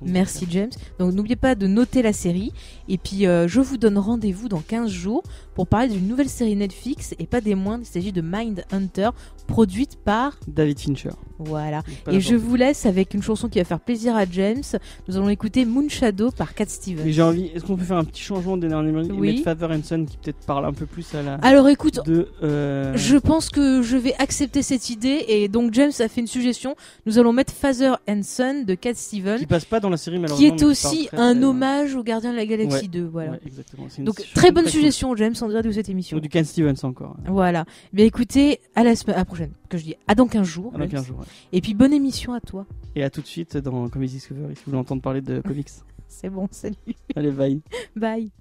Merci James. Donc n'oubliez pas de noter la série. Et puis euh, je vous donne rendez-vous dans 15 jours pour parler d'une nouvelle série Netflix et pas des moindres. Il s'agit de Mind Hunter, produite par. David Fincher. Voilà. Et je vous laisse avec une chanson qui va faire plaisir à James. Nous allons écouter Moonshadow par Cat. Stevens. J'ai envie. Est-ce qu'on peut faire un petit changement des derniers minutes Oui. et mettre Father and Son qui peut-être parle un peu plus à la. Alors écoute, de. euh, je pense que je vais accepter cette idée. Et donc James a fait une suggestion. Nous allons mettre Father and Son de Cat Stevens. Qui passe pas dans la série Qui malheureusement. est qui aussi parle très, un très- hommage aux Gardiens de la Galaxie Ouais. 2. Voilà. Ouais, exactement. C'est une Donc très bonne cool. suggestion, James, en direct de cette émission. Donc du Ken Stevens encore. Voilà. Bien écoutez, à la semaine à la prochaine. Que je dis à dans 15 jours. Pendant James. 15 jours. ouais. Et puis bonne émission à toi. Et à tout de suite dans Comics Discovery si vous voulez entendre parler de comics. C'est bon, salut. Allez, bye. Bye.